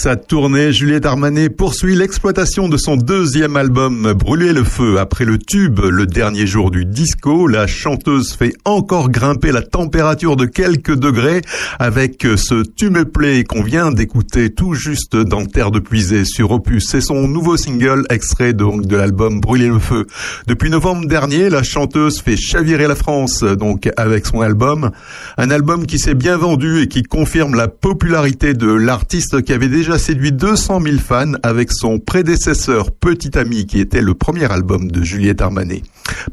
Sa tournée, Juliette Armanet poursuit l'exploitation de son deuxième album Brûler le feu. Après le tube Le dernier jour du disco, la chanteuse fait encore grimper la température de quelques degrés avec ce Tu me plais qu'on vient d'écouter tout juste dans Terre de Puisée sur Opus. C'est son nouveau single extrait donc de l'album Brûler le feu. Depuis novembre dernier, la chanteuse fait chavirer la France donc avec son album. Un album qui s'est bien vendu et qui confirme la popularité de l'artiste qui avait déjà séduit 200 000 fans avec son prédécesseur Petit Ami qui était le premier album de Juliette Armanet.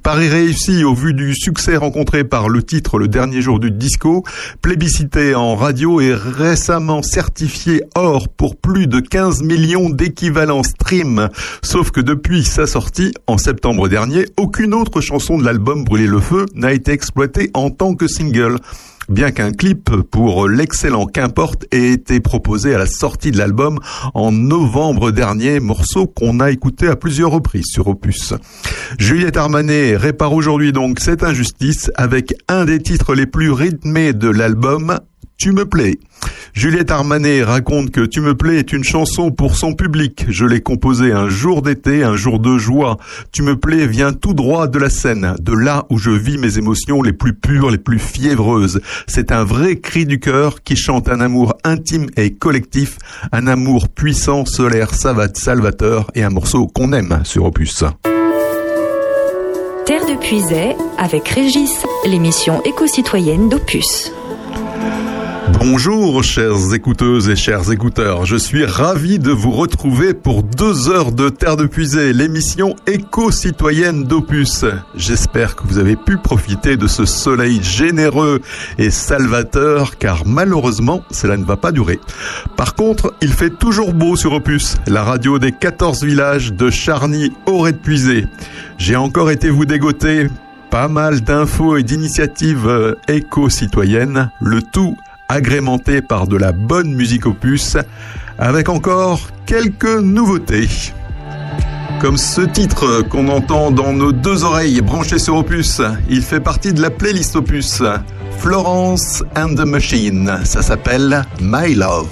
Paris réussi au vu du succès rencontré par le titre Le dernier jour du disco, plébiscité en radio et récemment certifié or pour plus de 15 millions d'équivalents stream. Sauf que depuis sa sortie en septembre dernier, aucune autre chanson de l'album Brûler le feu n'a été exploitée en tant que single bien qu'un clip pour l'excellent Qu'importe ait été proposé à la sortie de l'album en novembre dernier, morceau qu'on a écouté à plusieurs reprises sur Opus. Juliette Armanet répare aujourd'hui donc cette injustice avec un des titres les plus rythmés de l'album, Tu me plais. Juliette Armanet raconte que Tu me plais est une chanson pour son public. Je l'ai composée un jour d'été, un jour de joie. Tu me plais vient tout droit de la scène, de là où je vis mes émotions les plus pures, les plus fiévreuses. C'est un vrai cri du cœur qui chante un amour intime et collectif, un amour puissant, solaire, savate, salvateur et un morceau qu'on aime sur Opus. Terre de Puisay avec Régis, l'émission éco-citoyenne d'Opus. Bonjour chères écouteuses et chers écouteurs, je suis ravi de vous retrouver pour deux heures de Terre de Puisée, l'émission éco-citoyenne d'Opus. J'espère que vous avez pu profiter de ce soleil généreux et salvateur car malheureusement cela ne va pas durer. Par contre, il fait toujours beau sur Opus, la radio des 14 villages de Charny aurait puisé. J'ai encore été vous dégoter pas mal d'infos et d'initiatives euh, éco-citoyennes, le tout agrémenté par de la bonne musique opus, avec encore quelques nouveautés. Comme ce titre qu'on entend dans nos deux oreilles branchées sur Opus, il fait partie de la playlist Opus. Florence and the Machine, ça s'appelle My Love.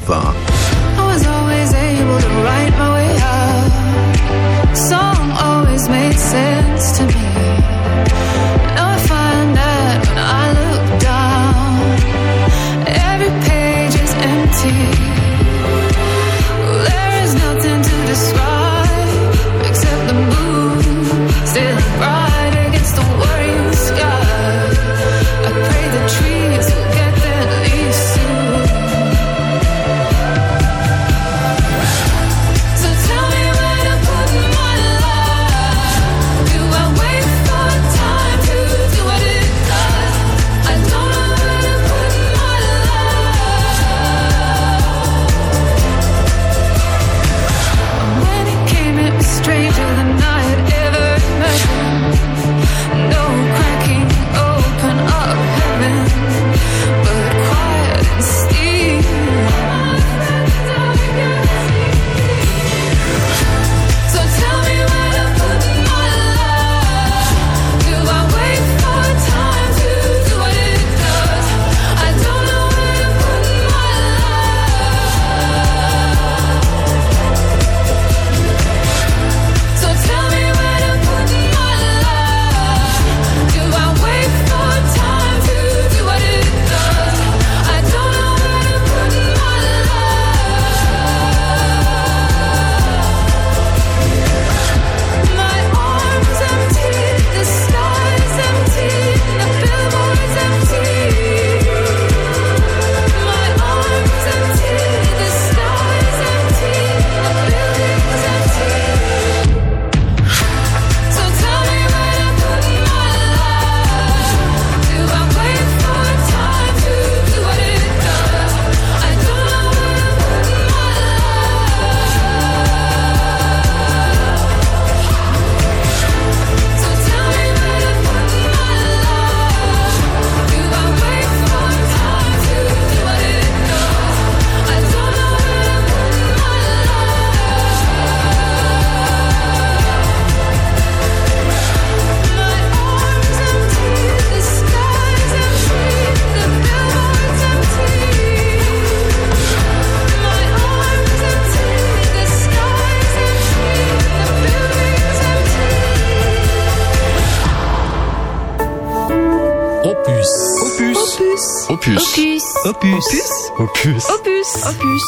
Opus. Opus. Opus. Opus.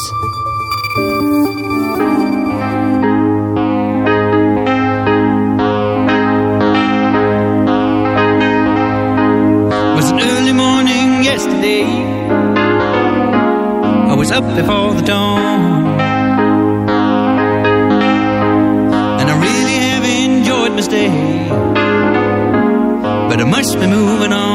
Was an early morning yesterday. I was up before the dawn. And I really have enjoyed my stay. But I must be moving on.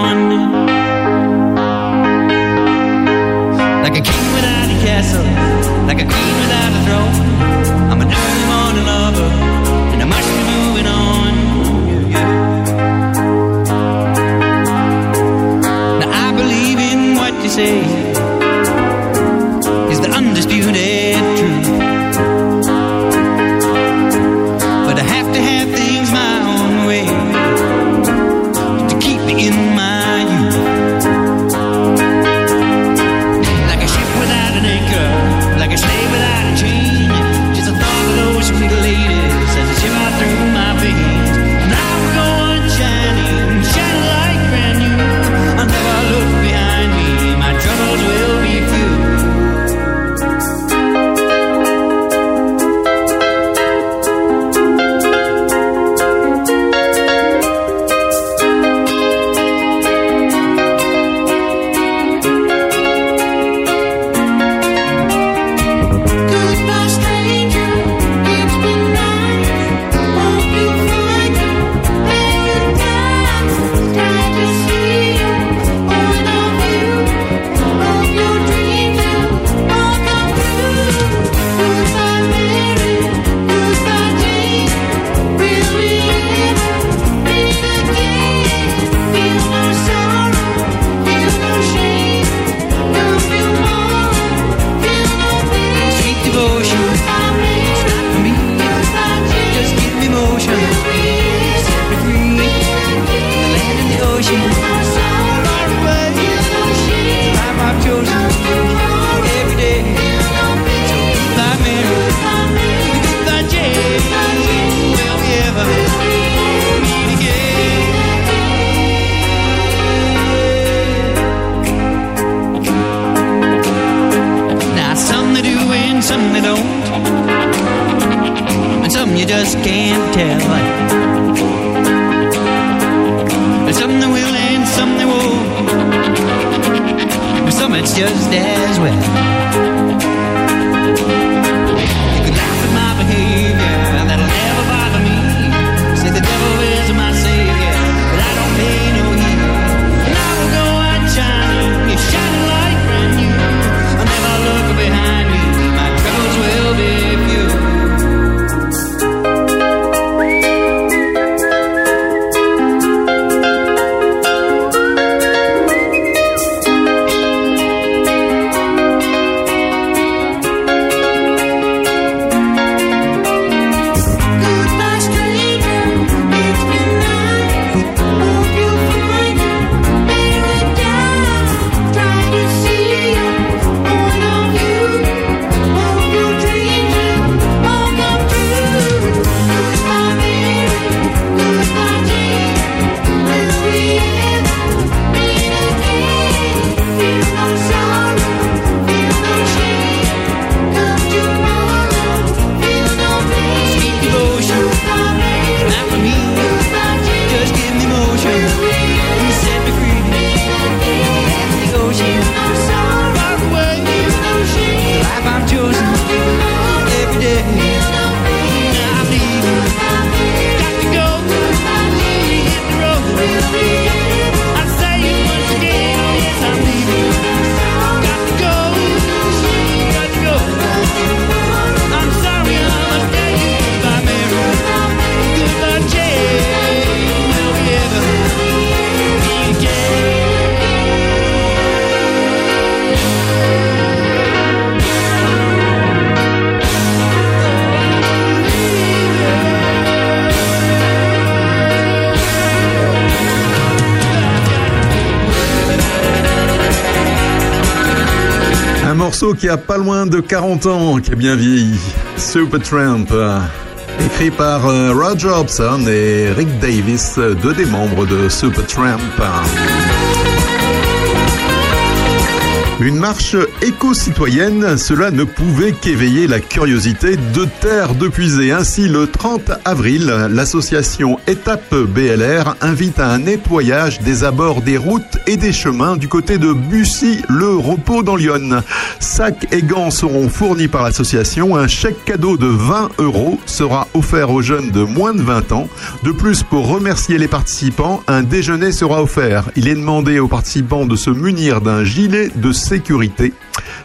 Qui a pas loin de 40 ans, qui a bien vieilli. Supertramp. euh, Écrit par euh, Roger Hobson et Rick Davis, euh, deux des membres de Supertramp. Une marche éco-citoyenne, cela ne pouvait qu'éveiller la curiosité de Terre de Puisée. Ainsi, le 30 avril, l'association Étape BLR invite à un nettoyage des abords des routes et des chemins du côté de Bussy-le Repos dans l'Yonne. Sacs et gants seront fournis par l'association. Un chèque cadeau de 20 euros sera offert aux jeunes de moins de 20 ans. De plus, pour remercier les participants, un déjeuner sera offert. Il est demandé aux participants de se munir d'un gilet de sécurité.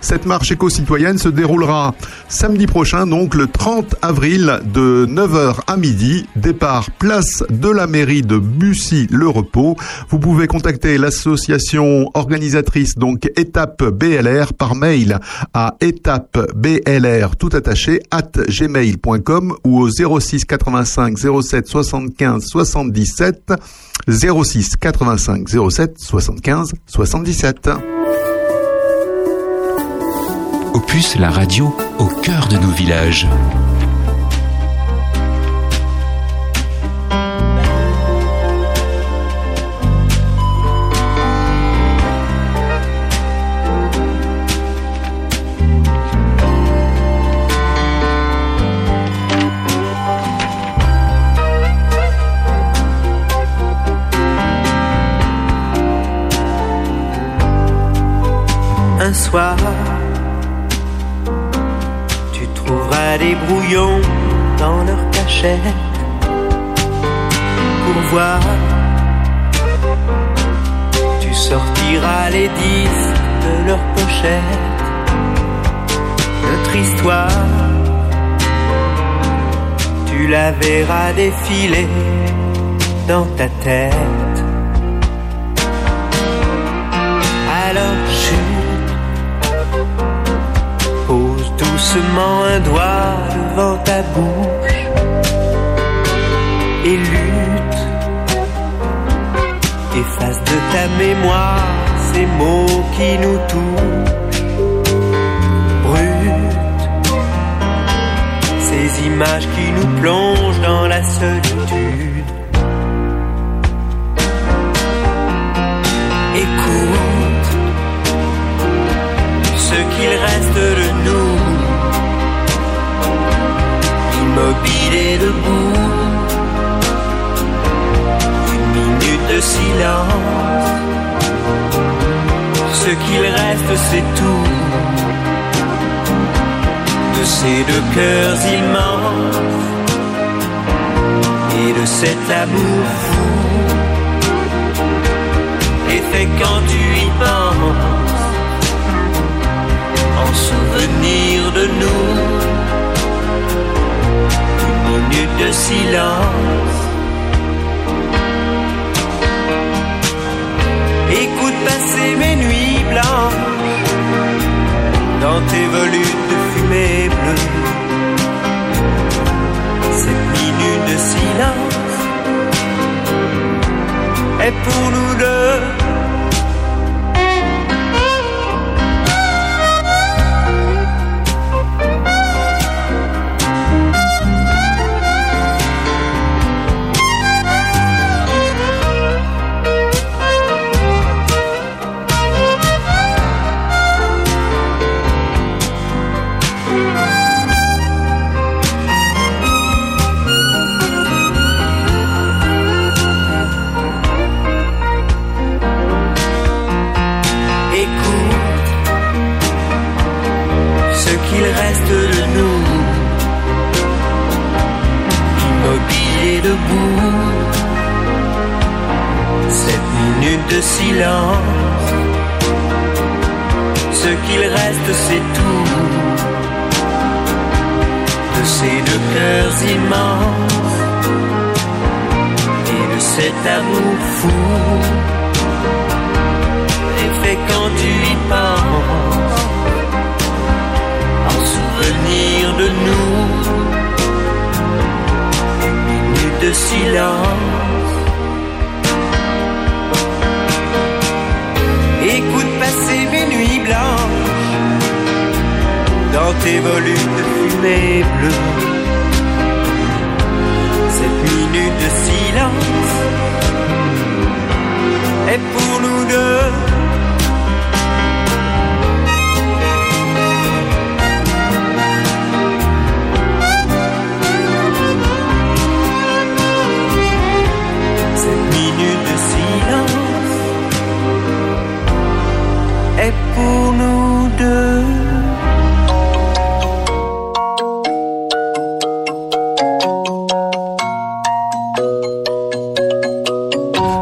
Cette marche éco-citoyenne se déroulera samedi prochain, donc le 30 avril de 9h à midi. Départ place de la mairie de Bussy-le-Repos. Vous pouvez contacter l'association organisatrice, donc Étape BLR, par mail à étapeblr tout attaché at gmail.com ou au 06 85 07 75 77 06 85 07 75 77. Opus, la radio au cœur de nos villages. Un soir, des brouillons dans leur cachette pour voir. Tu sortiras les disques de leur pochette. Notre histoire, tu la verras défiler dans ta tête. Alors chute, doucement un doigt devant ta bouche et lutte. Efface de ta mémoire ces mots qui nous touchent. Brute, ces images qui nous plongent dans la solitude. Écoute ce qu'il reste de immobile debout. Une minute de silence. Ce qu'il reste, c'est tout de ces deux cœurs immenses et de cet amour fou. Et fait quand tu y penses, en souvenir de nous, une minute de silence. Écoute passer mes nuits blanches dans tes volutes de fumée bleue. Cette minute de silence est pour nous deux. Silence, ce qu'il reste c'est tout. De ces deux cœurs immenses. Et de cet amour fou. Et fait quand tu y penses. En souvenir de nous. Une minute de silence blanches dans tes volutes de fumée bleue. Cette minute de silence est pour nous deux pour nous.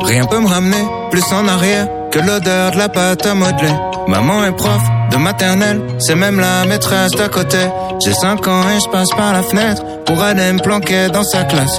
Rien peut me ramener plus en arrière que l'odeur de la pâte à modeler. Maman est prof de maternelle, c'est même la maîtresse d'à côté. J'ai 5 ans et je passe par la fenêtre pour aller me planquer dans sa classe.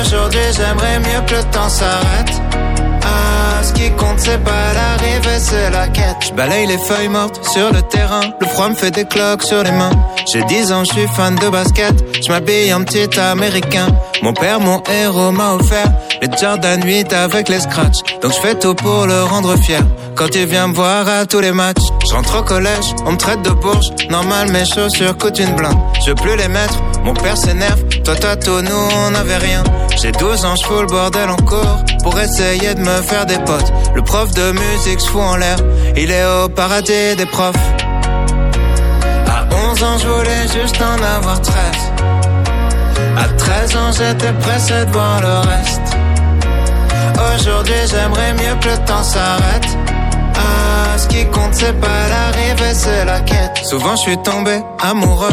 Aujourd'hui, j'aimerais mieux que le temps s'arrête. Ah, ce qui compte, c'est pas l'arrivée, c'est la quête. Je balaye les feuilles mortes sur le terrain. Le froid me fait des cloques sur les mains. J'ai 10 ans, je suis fan de basket. Je m'habille en petit américain. Mon père, mon héros, m'a offert les Jordan 8 avec les scratchs. Donc je fais tout pour le rendre fier. Quand il vient me voir à tous les matchs, je rentre au collège, on me traite de bourge. Normal, mes chaussures coûtent une blinde. Je veux plus les mettre, mon père s'énerve. Toi, toi, tout, nous, on n'avait rien. J'ai 12 ans, je fous le bordel en cours pour essayer de me faire des potes. Le prof de musique se fout en l'air, il est au paradis des profs. À 11 ans, je voulais juste en avoir 13. À 13 ans, j'étais pressé de voir le reste. Aujourd'hui, j'aimerais mieux que le temps s'arrête. Ah, ce qui compte, c'est pas l'arrivée, c'est la quête. Souvent, je suis tombé amoureux,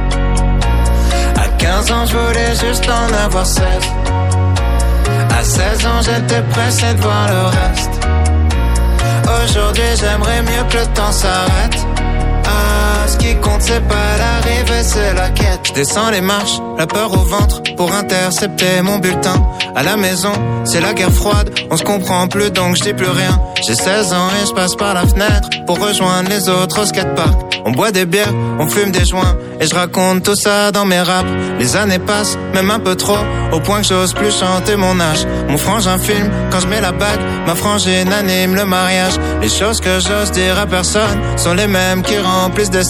À 15 ans, je voulais juste en avoir 16. À 16 ans, j'étais pressé de voir le reste. Aujourd'hui j'aimerais mieux que le temps s'arrête. Ce qui compte c'est pas l'arrivée, c'est la quête. Je descends les marches, la peur au ventre pour intercepter mon bulletin. À la maison, c'est la guerre froide, on se comprend plus donc je dis plus rien. J'ai 16 ans et je passe par la fenêtre pour rejoindre les autres au skatepark. On boit des bières, on fume des joints et je raconte tout ça dans mes raps. Les années passent, même un peu trop, au point que j'ose plus chanter mon âge. Mon frangin filme quand je mets la bague, ma frangine anime le mariage. Les choses que j'ose dire à personne sont les mêmes qui remplissent des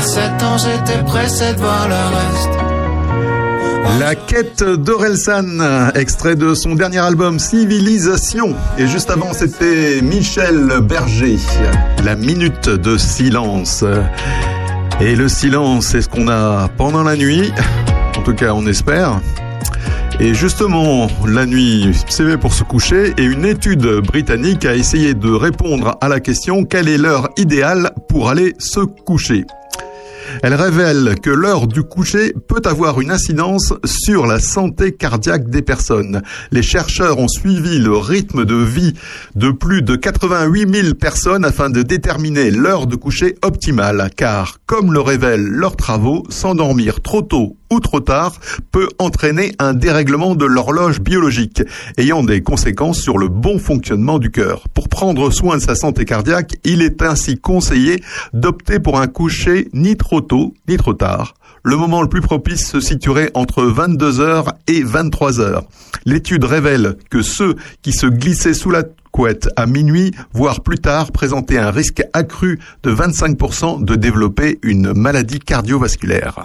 À 7 ans, j'étais pressé de voir le reste. La quête d'Orelsan, extrait de son dernier album Civilisation. Et juste avant, c'était Michel Berger, La minute de silence. Et le silence, c'est ce qu'on a pendant la nuit. En tout cas, on espère. Et justement, la nuit, c'est fait pour se coucher et une étude britannique a essayé de répondre à la question quelle est l'heure idéale pour aller se coucher? Elle révèle que l'heure du coucher peut avoir une incidence sur la santé cardiaque des personnes. Les chercheurs ont suivi le rythme de vie de plus de 88 000 personnes afin de déterminer l'heure de coucher optimale, car, comme le révèlent leurs travaux, s'endormir trop tôt ou trop tard peut entraîner un dérèglement de l'horloge biologique, ayant des conséquences sur le bon fonctionnement du cœur. Pour prendre soin de sa santé cardiaque, il est ainsi conseillé d'opter pour un coucher ni trop tôt ni trop tard. Le moment le plus propice se situerait entre 22h et 23h. L'étude révèle que ceux qui se glissaient sous la couette à minuit, voire plus tard, présentaient un risque accru de 25% de développer une maladie cardiovasculaire.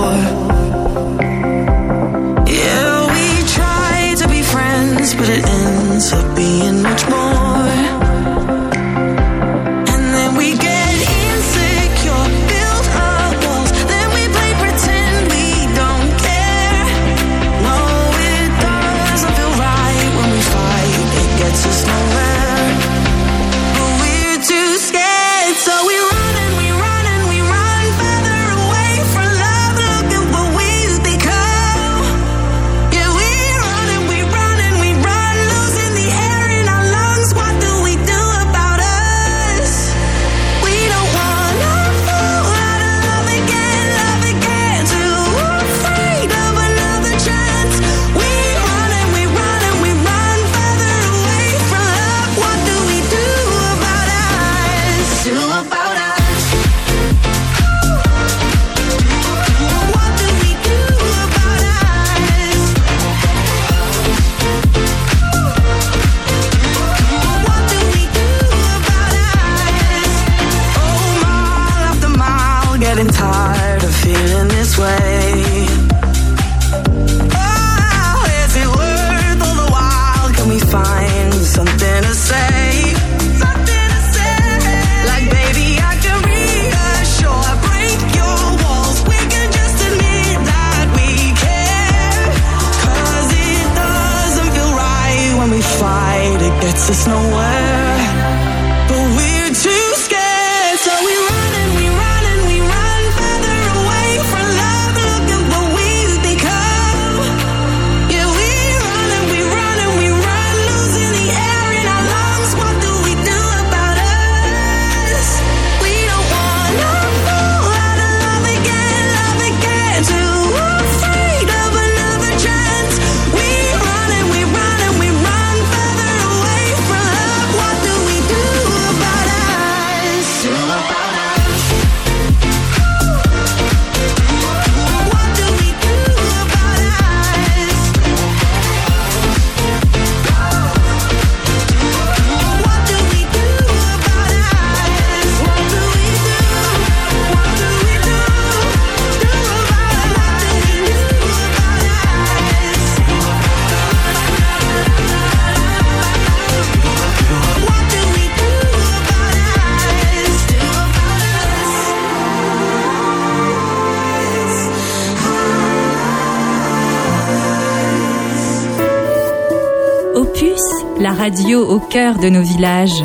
La radio au cœur de nos villages.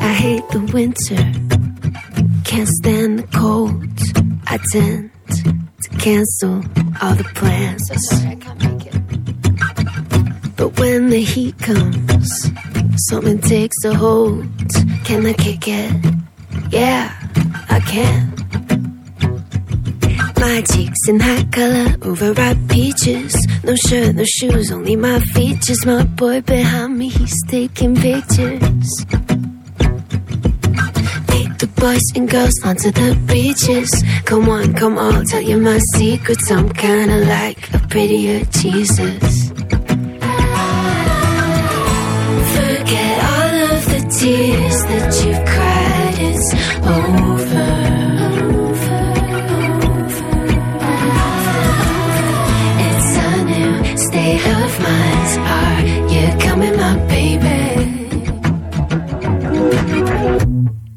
I hate the winter, can't stand the cold. I tend to cancel all the plans. But when the heat comes, something takes a hold. Can I kick it? Yeah, I can. My cheeks in hot color, overripe peaches. No shirt, no shoes, only my features. My boy behind me, he's taking pictures. Take the boys and girls onto the beaches. Come on, come on, tell you my secrets. I'm kinda like a prettier Jesus. Forget all of the tears that you've cried. It's over. State of mind. Are you coming, my baby?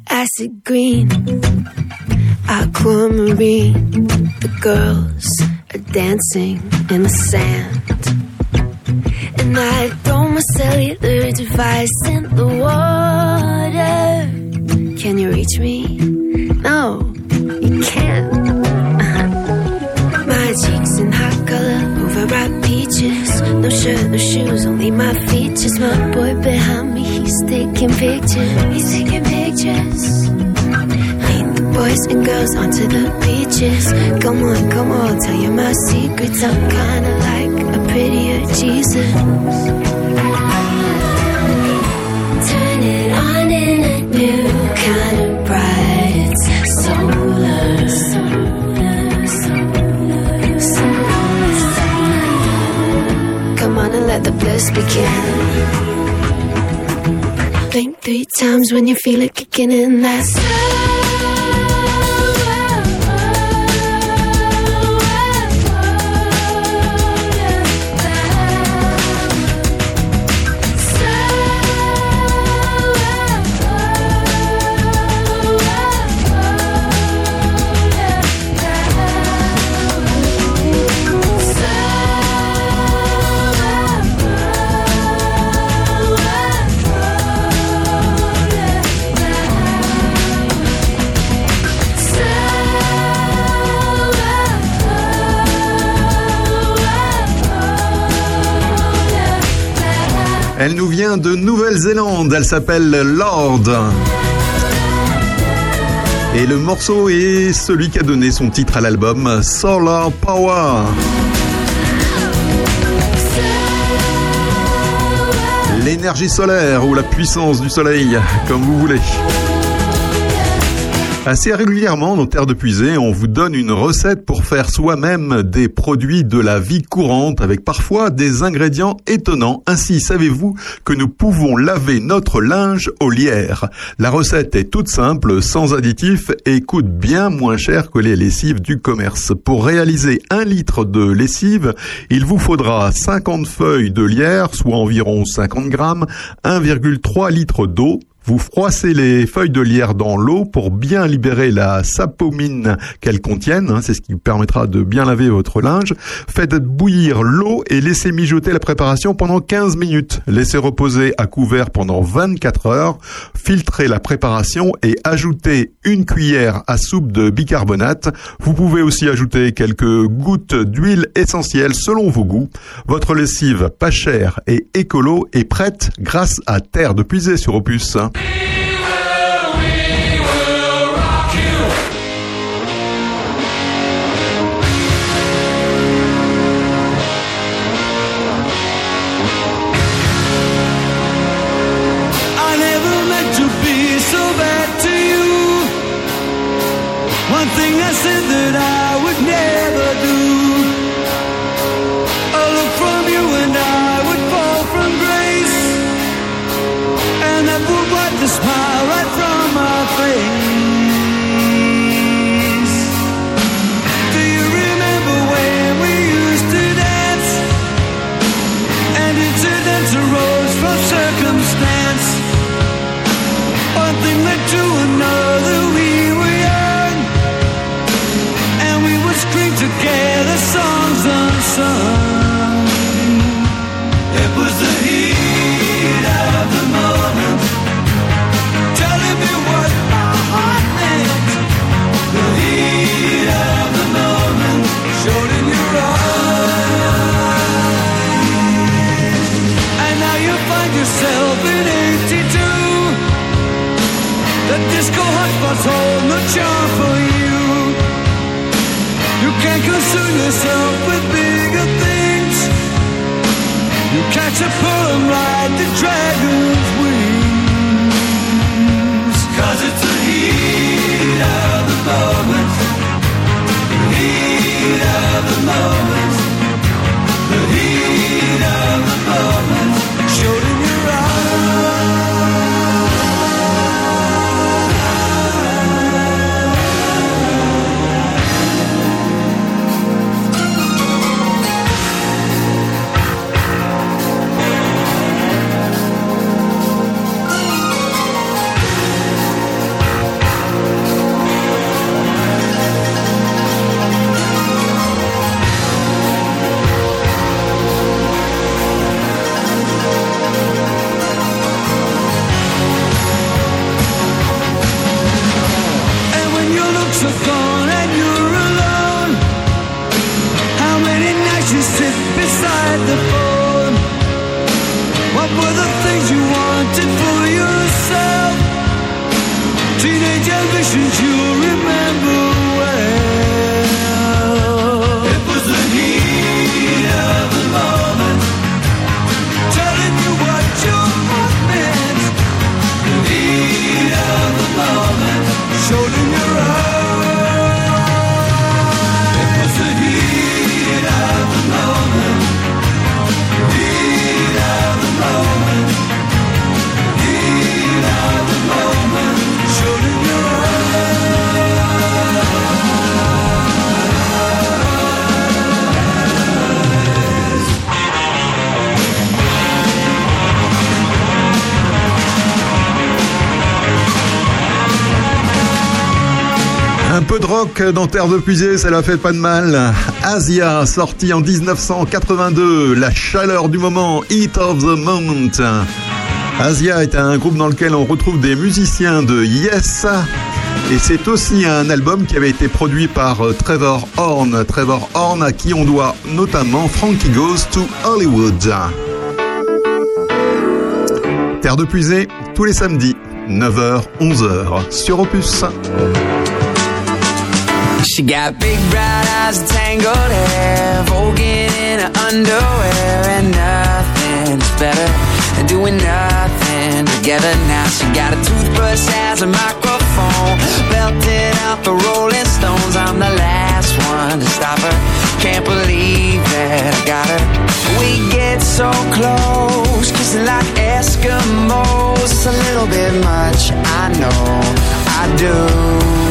Acid green, aquamarine. The girls are dancing in the sand. And I throw my cellular device in the water. Can you reach me? No, you can't. My cheeks in hot color, overripe peaches. No shirt, no shoes, only my features. My boy behind me, he's taking pictures. He's taking pictures. Lead the boys and girls onto the beaches. Come on, come on, tell you my secrets. I'm kinda like a prettier Jesus. Turn it on in a new kind of and let the bliss begin. Blink three times when you feel it kicking in. That's Elle nous vient de Nouvelle-Zélande, elle s'appelle Lord. Et le morceau est celui qui a donné son titre à l'album Solar Power. L'énergie solaire ou la puissance du soleil, comme vous voulez. Assez régulièrement, dans Terre de Puisée, on vous donne une recette pour faire soi-même des produits de la vie courante avec parfois des ingrédients étonnants. Ainsi, savez-vous que nous pouvons laver notre linge au lierre? La recette est toute simple, sans additifs et coûte bien moins cher que les lessives du commerce. Pour réaliser un litre de lessive, il vous faudra 50 feuilles de lierre, soit environ 50 grammes, 1,3 litre d'eau, vous froissez les feuilles de lierre dans l'eau pour bien libérer la sapomine qu'elles contiennent. hein, c'est ce qui vous permettra de bien laver votre linge. Faites bouillir l'eau et laissez mijoter la préparation pendant 15 minutes. Laissez reposer à couvert pendant 24 heures. Filtrez la préparation et ajoutez une cuillère à soupe de bicarbonate. Vous pouvez aussi ajouter quelques gouttes d'huile essentielle selon vos goûts. Votre lessive pas chère et écolo est prête grâce à Terre de Puiser sur Opus. I disco hotspots hold no charm for you. You can't concern yourself with bigger things. You catch a pull and ride the dragon's wings. Cause it's the heat of the moment. The heat of the moment. 整个世界 peu de rock dans Terre de Puisée, ça la fait pas de mal. Asia, sorti en 1982, la chaleur du moment, Heat of the Moment. Asia est un groupe dans lequel on retrouve des musiciens de Yes. Et c'est aussi un album qui avait été produit par euh, Trevor Horn. Trevor Horn à qui on doit notamment Frankie Goes to Hollywood. Terre de Puisée, tous les samedis, 9h, 11h, sur Opus. She got big bright eyes and tangled hair, voguing in her underwear, and nothing's better than doing nothing together. Now she got a toothbrush as a microphone, belting out the Rolling Stones. I'm the last one to stop her. Can't believe that I got her. We get so close, kissing like Eskimos. It's a little bit much, I know, I do.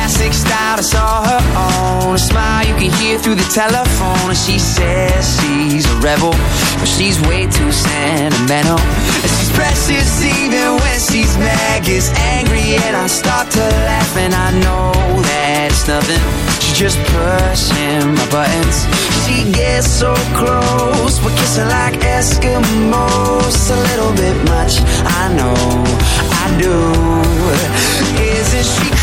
classic style, I saw her on. A smile you can hear through the telephone. And she says she's a rebel, but she's way too sentimental. And she's precious even when she's mad, gets angry, and I start to laugh. And I know that it's nothing. She's just pushing my buttons. She gets so close, but kissing like Eskimos. A little bit much, I know, I do. Isn't she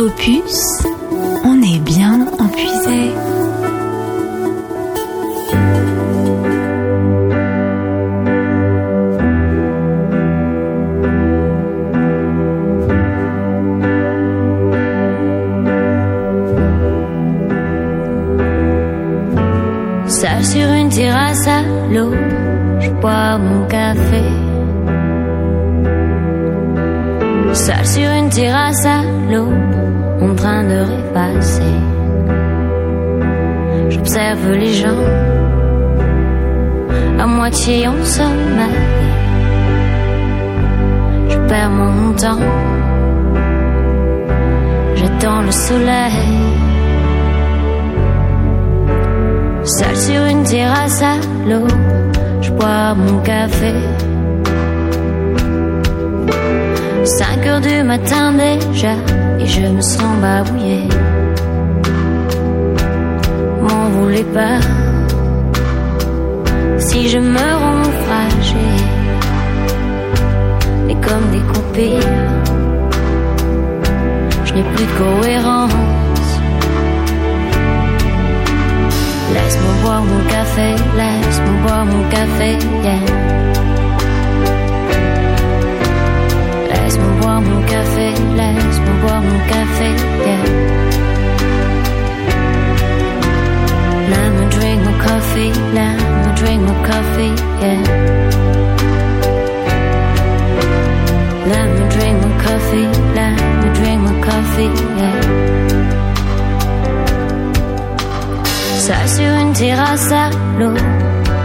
Opus, moitié en sommeil. Je perds mon temps, j'attends le soleil. Seul sur une terrasse à l'eau, je bois mon café. 5 heures du matin déjà, et je me sens babouillé. M'en voulez pas, si je me rends fragile. Et comme découpé, je n'ai plus de cohérence. Laisse-moi boire mon café, laisse-moi boire mon café, yeah. Laisse-moi boire mon café, laisse-moi boire mon café. Let me drink my coffee, let me drink my coffee, yeah. Let me drink my coffee, let me drink my coffee, yeah. Seul sur une terrasse à l'eau,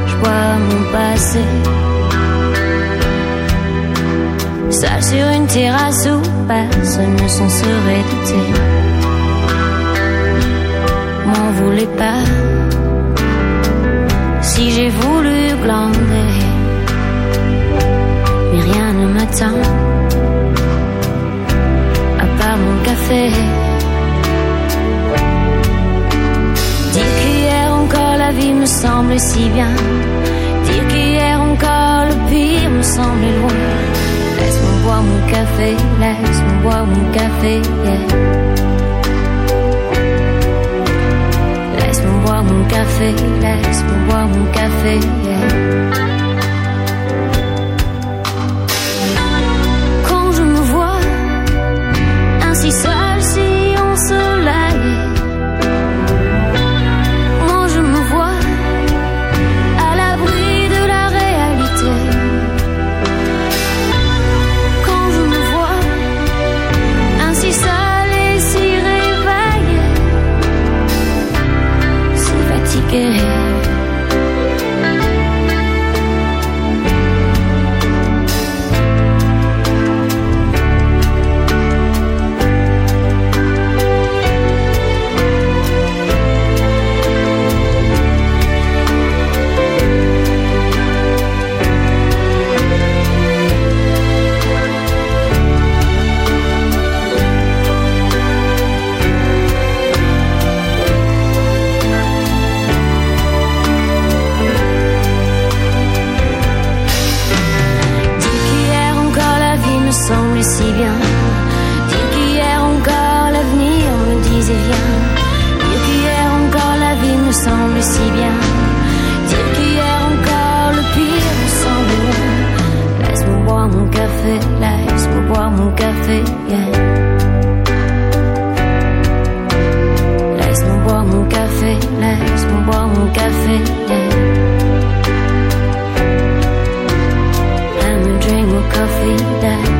je vois mon passé. Seul sur une terrasse où personne ne s'en serait douté. M'en voulez pas si j'ai voulu glander, mais rien ne m'attend à part mon café. Dire qu'hier encore la vie me semblait si bien. Dire qu'hier encore le pire me semblait loin. Laisse-moi boire mon café, laisse-moi boire mon café, yeah. Boire mon café, laisse-moi boire mon café. Quand je me vois ainsi seul si bien. Dire qu'hier encore le pire me semble Laisse-moi boire mon café, laisse-moi boire mon café, yeah. Laisse-moi boire mon café, laisse-moi boire mon café, yeah. I'm a drink more coffee, yeah.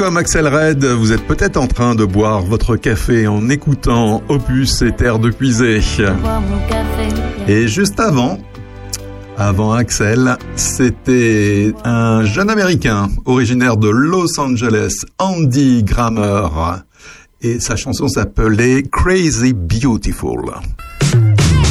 Comme Axel Red, vous êtes peut-être en train de boire votre café en écoutant Opus et Terre de Puisée. Et juste avant, avant Axel, c'était un jeune américain originaire de Los Angeles, Andy Grammer. Et sa chanson s'appelait Crazy Beautiful.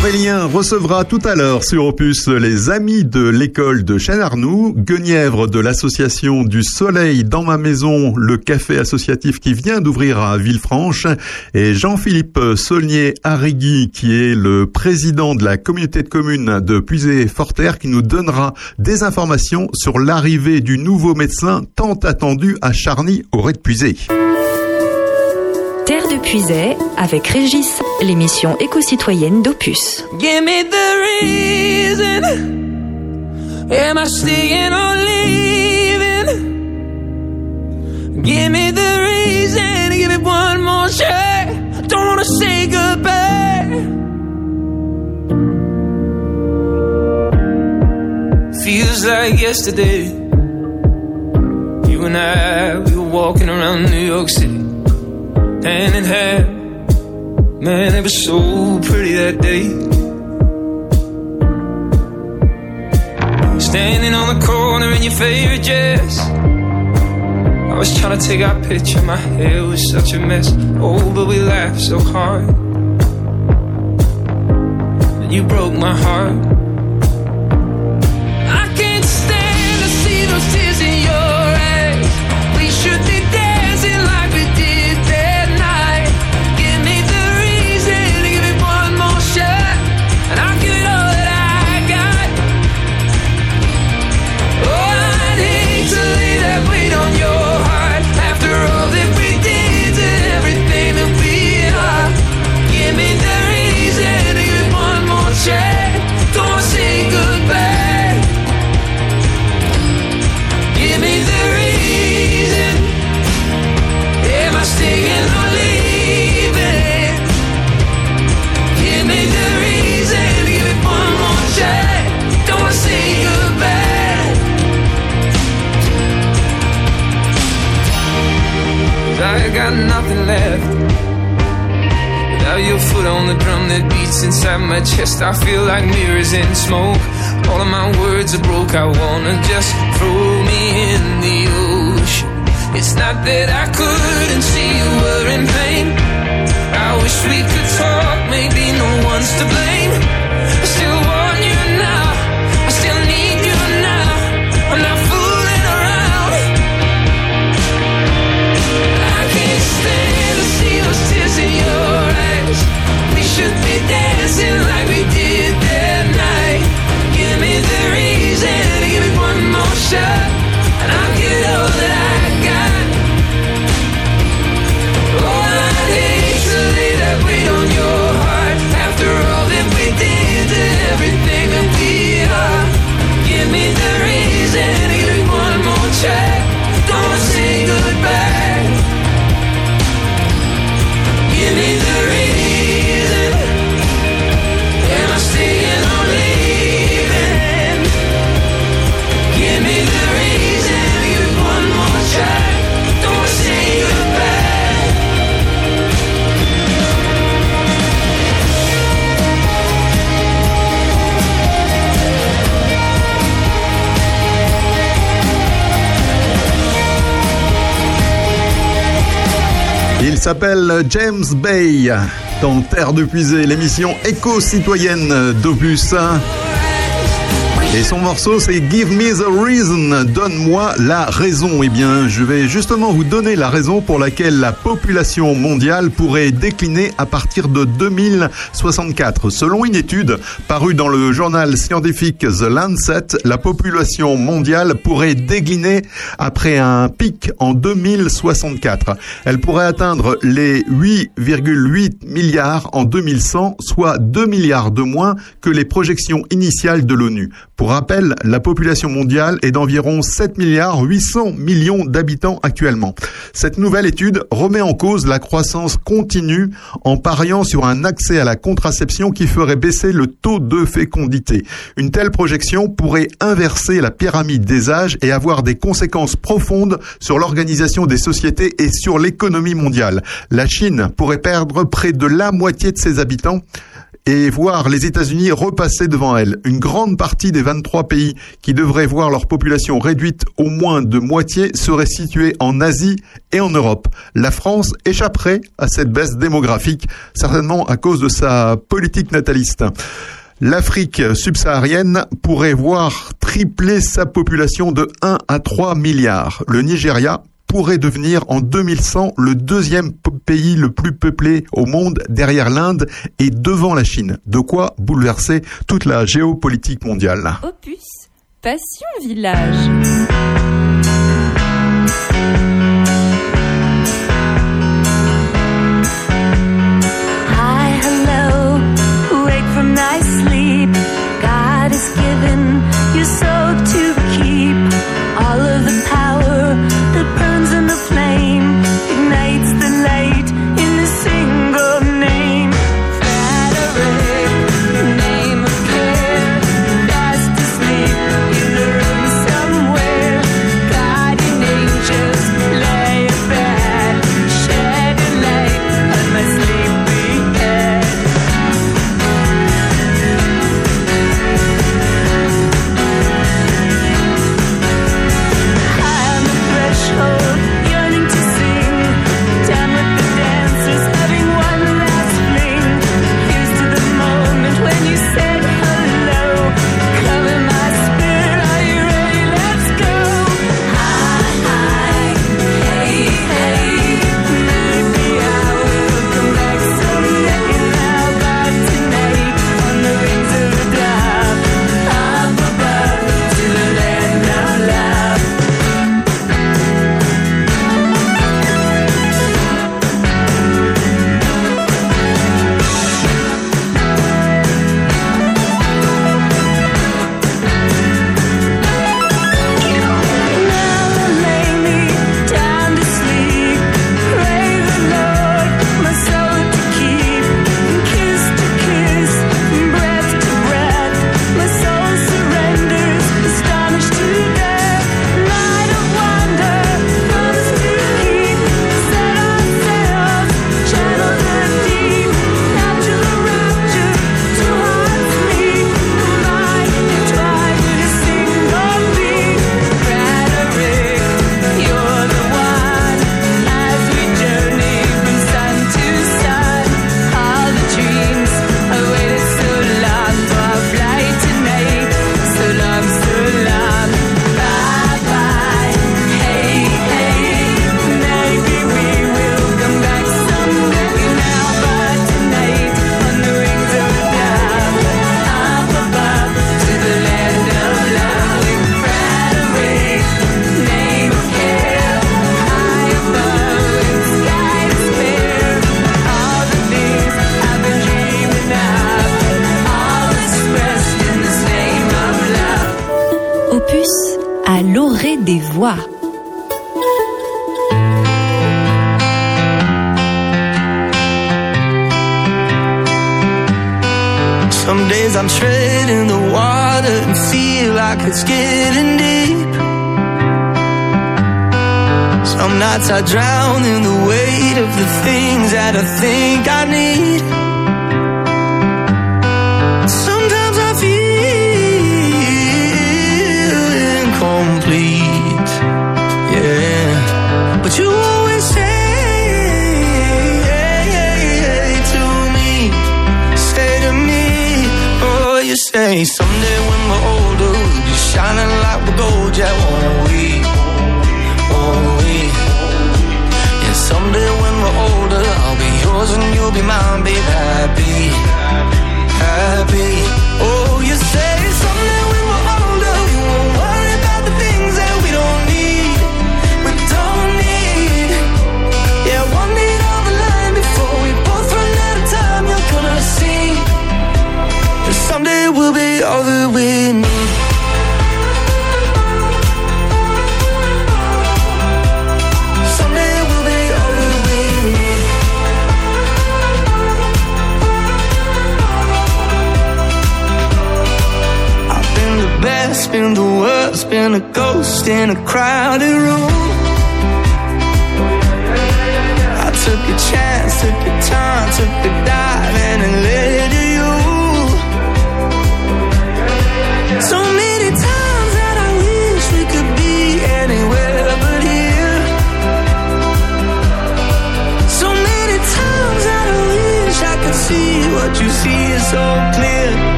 Aurélien recevra tout à l'heure sur Opus les amis de l'école de Chêne-Arnoux, Guenièvre de l'association du Soleil dans ma maison, le café associatif qui vient d'ouvrir à Villefranche, et Jean-Philippe Saulnier-Arrigui qui est le président de la communauté de communes de Puisé-Forterre qui nous donnera des informations sur l'arrivée du nouveau médecin tant attendu à Charny au Rez Puisay avec Régis, l'émission éco-citoyenne d'Opus. Give me the reason. Am I staying or leaving? Give me the reason. Give me one more shot. Don't wanna say goodbye. Feels like yesterday. You and I, we were walking around New York City, hand in hand. Man, it was so pretty that day. Standing on the corner in your favorite dress. I was trying to take our picture, my hair was such a mess. Oh, but we laughed so hard. that You broke my heart. I got nothing left. Without your foot on the drum that beats inside my chest, I feel like mirrors in smoke. All of my words are broke. I wanna just throw me in the ocean. It's not that I couldn't see you were in pain. I wish we could talk. Maybe no one's to blame. Still s'appelle James Bay dans Terre de Puisée, l'émission éco-citoyenne d'Opus. Et son morceau, c'est Give Me the Reason. Donne-moi la raison. Eh bien, je vais justement vous donner la raison pour laquelle la population mondiale pourrait décliner à partir de 2064. Selon une étude parue dans le journal scientifique The Lancet, la population mondiale pourrait décliner après un pic en 2064. Elle pourrait atteindre les 8,8 milliards en 2100, soit 2 milliards de moins que les projections initiales de l'ONU. Pour rappel, la population mondiale est d'environ 7 milliards 800 millions d'habitants actuellement. Cette nouvelle étude remet en cause la croissance continue en pariant sur un accès à la contraception qui ferait baisser le taux de fécondité. Une telle projection pourrait inverser la pyramide des âges et avoir des conséquences profondes sur l'organisation des sociétés et sur l'économie mondiale. La Chine pourrait perdre près de la moitié de ses habitants et voir les États-Unis repasser devant elle. Une grande partie des 23 pays qui devraient voir leur population réduite au moins de moitié seraient situés en Asie et en Europe. La France échapperait à cette baisse démographique, certainement à cause de sa politique nataliste. L'Afrique subsaharienne pourrait voir tripler sa population de 1 à 3 milliards. Le Nigeria pourrait devenir en 2100 le deuxième pays le plus peuplé au monde derrière l'Inde et devant la Chine. De quoi bouleverser toute la géopolitique mondiale. Opus Passion Village. Hi, hello, wake from nice sleep. God has given you to keep. All of the power that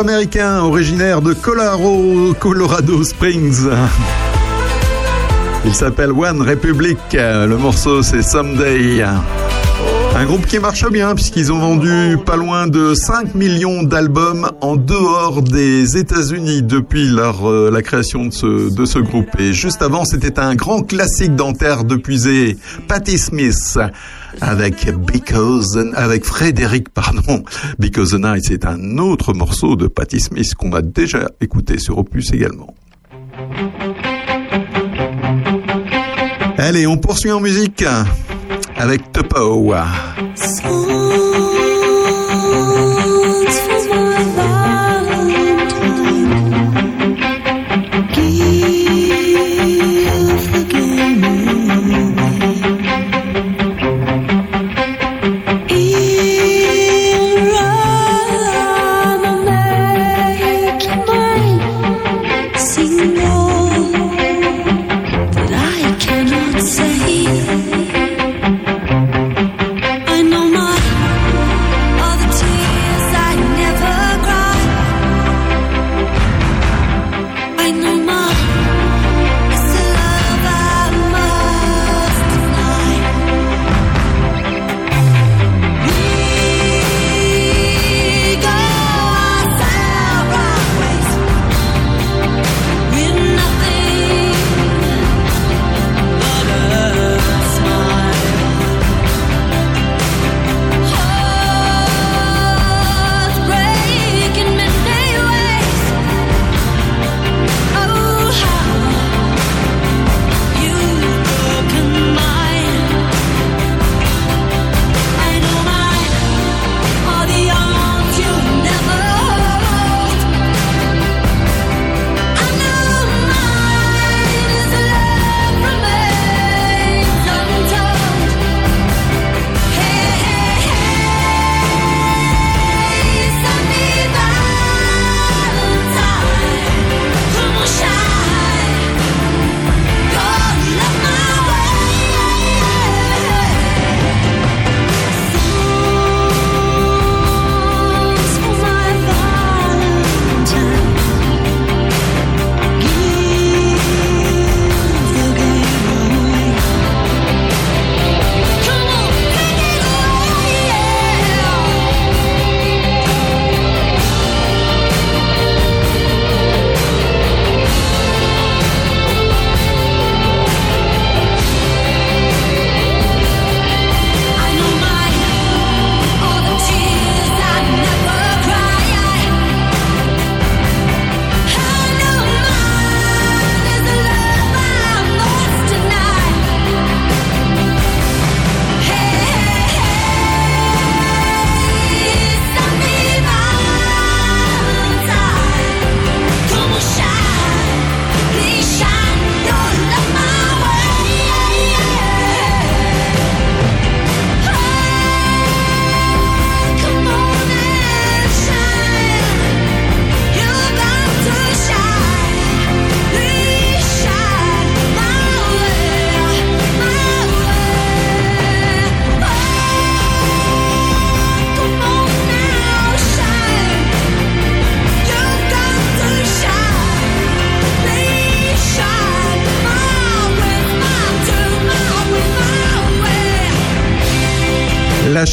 américain originaire de Colorado, Colorado Springs. Il s'appelle One Republic. Le morceau, c'est Someday. Un groupe qui marche bien puisqu'ils ont vendu pas loin de 5 millions d'albums en dehors des États-Unis depuis euh, la création de ce, groupe. Et juste avant, c'était un grand classique dentaire de puiser, Patti Smith avec Because avec Frédéric pardon Because the Night c'est un autre morceau de Patti Smith qu'on a déjà écouté sur Opus également. Allez, on poursuit en musique avec Topoa.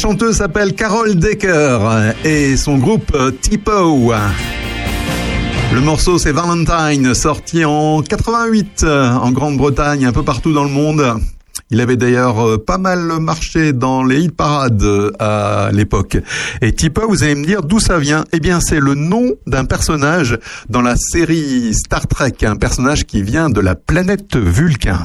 Chanteuse s'appelle Carol Decker et son groupe euh, Tipo. Le morceau c'est Valentine, sorti en 88 euh, en Grande-Bretagne, un peu partout dans le monde. Il avait d'ailleurs euh, pas mal marché dans les hit parades à l'époque. Et Tipo, vous allez me dire d'où ça vient? Eh bien, c'est le nom d'un personnage dans la série Star Trek, un personnage qui vient de la planète Vulcain.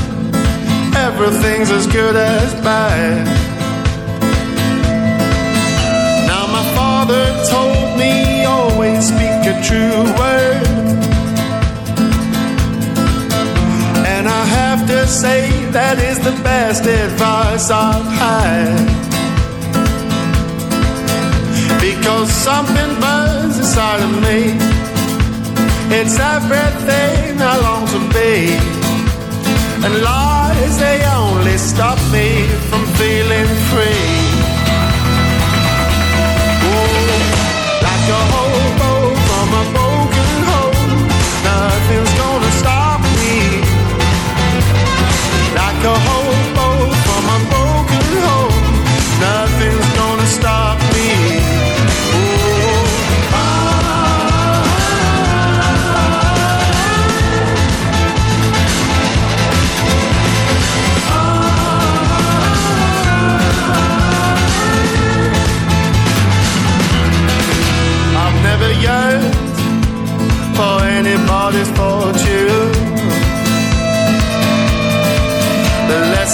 everything's as good as bad. Now my father told me always speak a true word. And I have to say that is the best advice I've had. Because something burns inside of me. It's everything I long to be. And they only stop me from feeling free.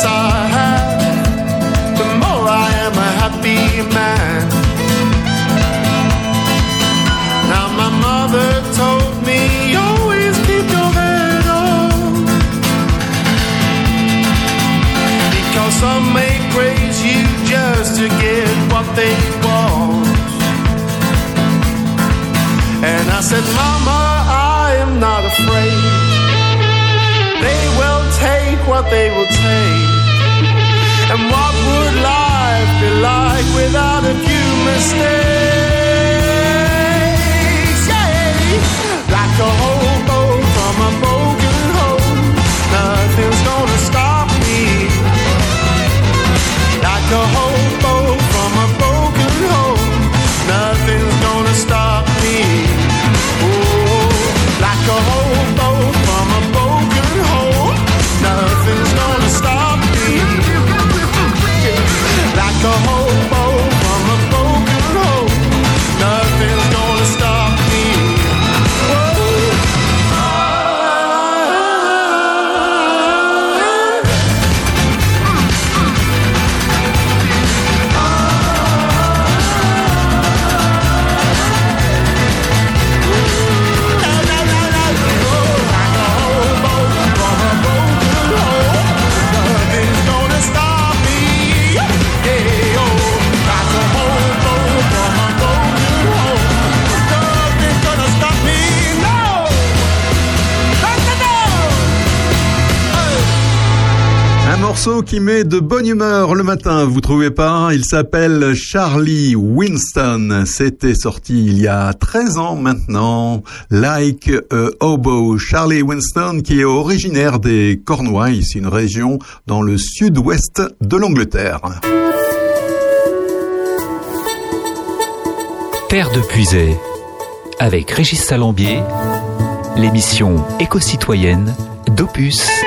I have, the more I am a happy man. Now my mother told me always keep your head. Because some may praise you just to get what they want. And I said, Mama, I am not afraid. They will take what they will take. stay. Morceau qui met de bonne humeur le matin, vous trouvez pas Il s'appelle Charlie Winston. C'était sorti il y a 13 ans maintenant. Like a Hobo. Charlie Winston qui est originaire des Cornouailles, une région dans le sud-ouest de l'Angleterre. Terre de Puisay, avec Régis Salambier, l'émission éco-citoyenne d'Opus.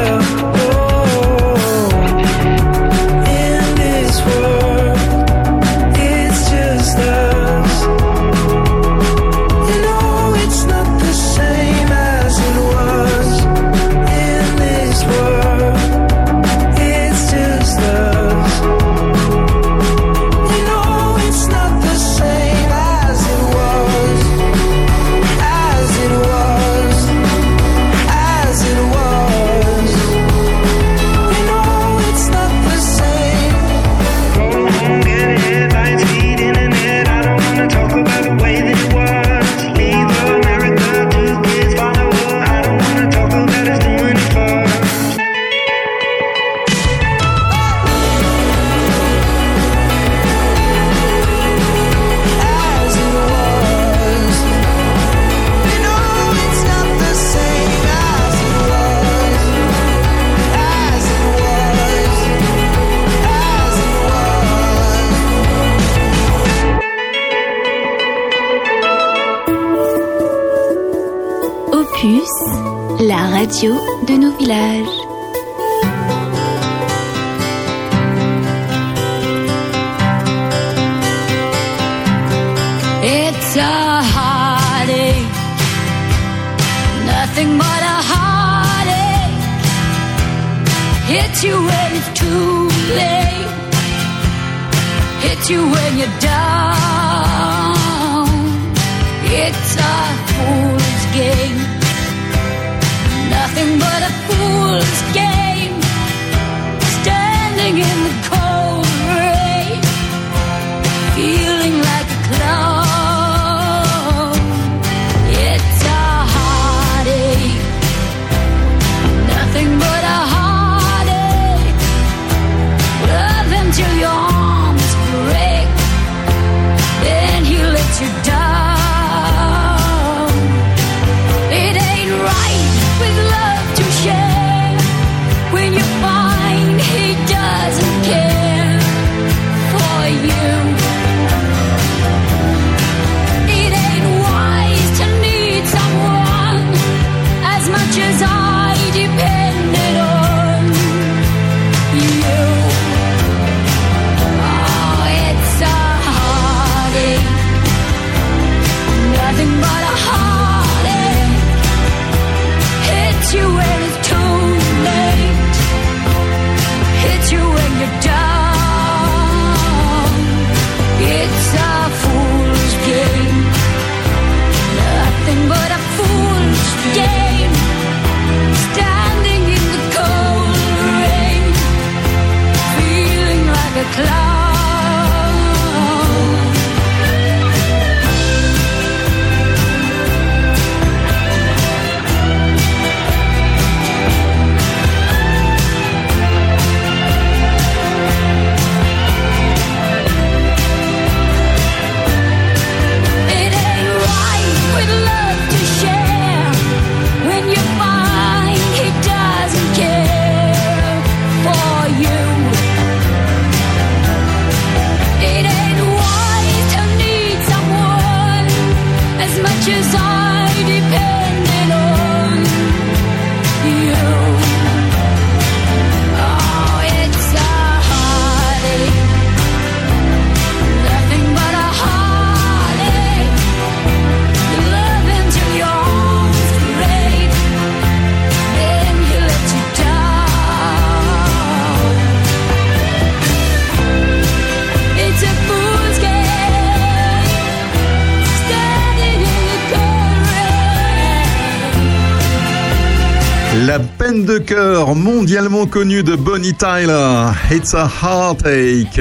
mondialement connu de Bonnie Tyler, It's a Heartache.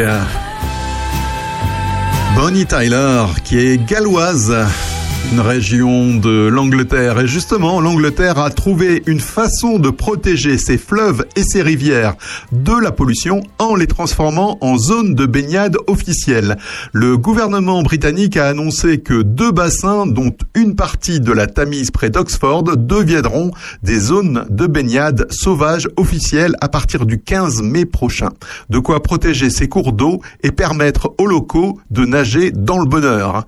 Bonnie Tyler, qui est galloise, une région de l'Angleterre. Et justement, l'Angleterre a trouvé une façon de protéger ses fleuves et ses rivières de la pollution en les transformant en zones de baignade officielles. Le gouvernement britannique a annoncé que deux bassins, dont une partie de la Tamise près d'Oxford, deviendront des zones de baignade sauvages officielles à partir du 15 mai prochain. De quoi protéger ces cours d'eau et permettre aux locaux de nager dans le bonheur.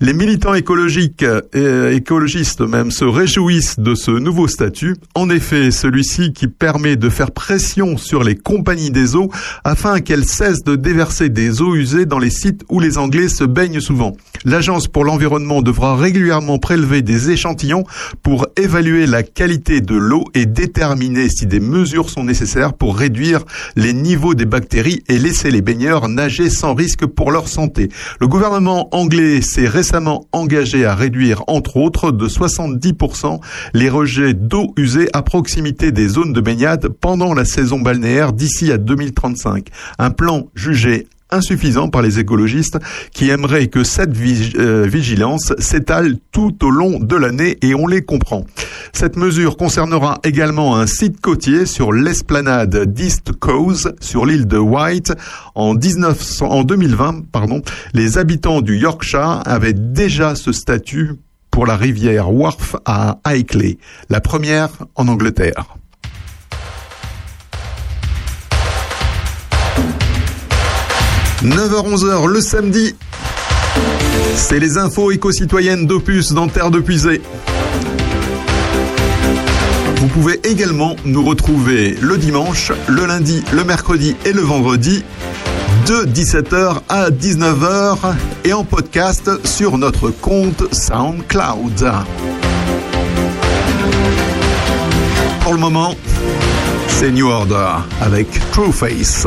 Les militants écologiques sceptiques et écologistes même se réjouissent de ce nouveau statut. En effet, celui-ci qui permet de faire pression sur les compagnies des eaux afin qu'elles cessent de déverser des eaux usées dans les sites où les Anglais se baignent souvent. L'Agence pour l'environnement devra régulièrement prélever des échantillons pour évaluer la qualité de l'eau et déterminer si des mesures sont nécessaires pour réduire les niveaux des bactéries et laisser les baigneurs nager sans risque pour leur santé. Le gouvernement anglais s'est récemment engagé à réduire, entre autres, de 70% les rejets d'eau usée à proximité des zones de baignade pendant la saison balnéaire d'ici à 2035. Un plan jugé insuffisant par les écologistes qui aimeraient que cette euh, vigilance s'étale tout au long de l'année et on les comprend. Cette mesure concernera également un site côtier sur l'esplanade d'East Cowes sur l'île de White. En, 1900 en 2020, pardon, les habitants du Yorkshire avaient déjà ce statut pour la rivière Wharf à Hinckley, la première en Angleterre. 9h-11h le samedi, c'est les infos éco-citoyennes d'Opus dans Terre de Puisée. Vous pouvez également nous retrouver le dimanche, le lundi, le mercredi et le vendredi de 17h à 19h et en podcast sur notre compte SoundCloud. Pour le moment, c'est New Order avec True Face.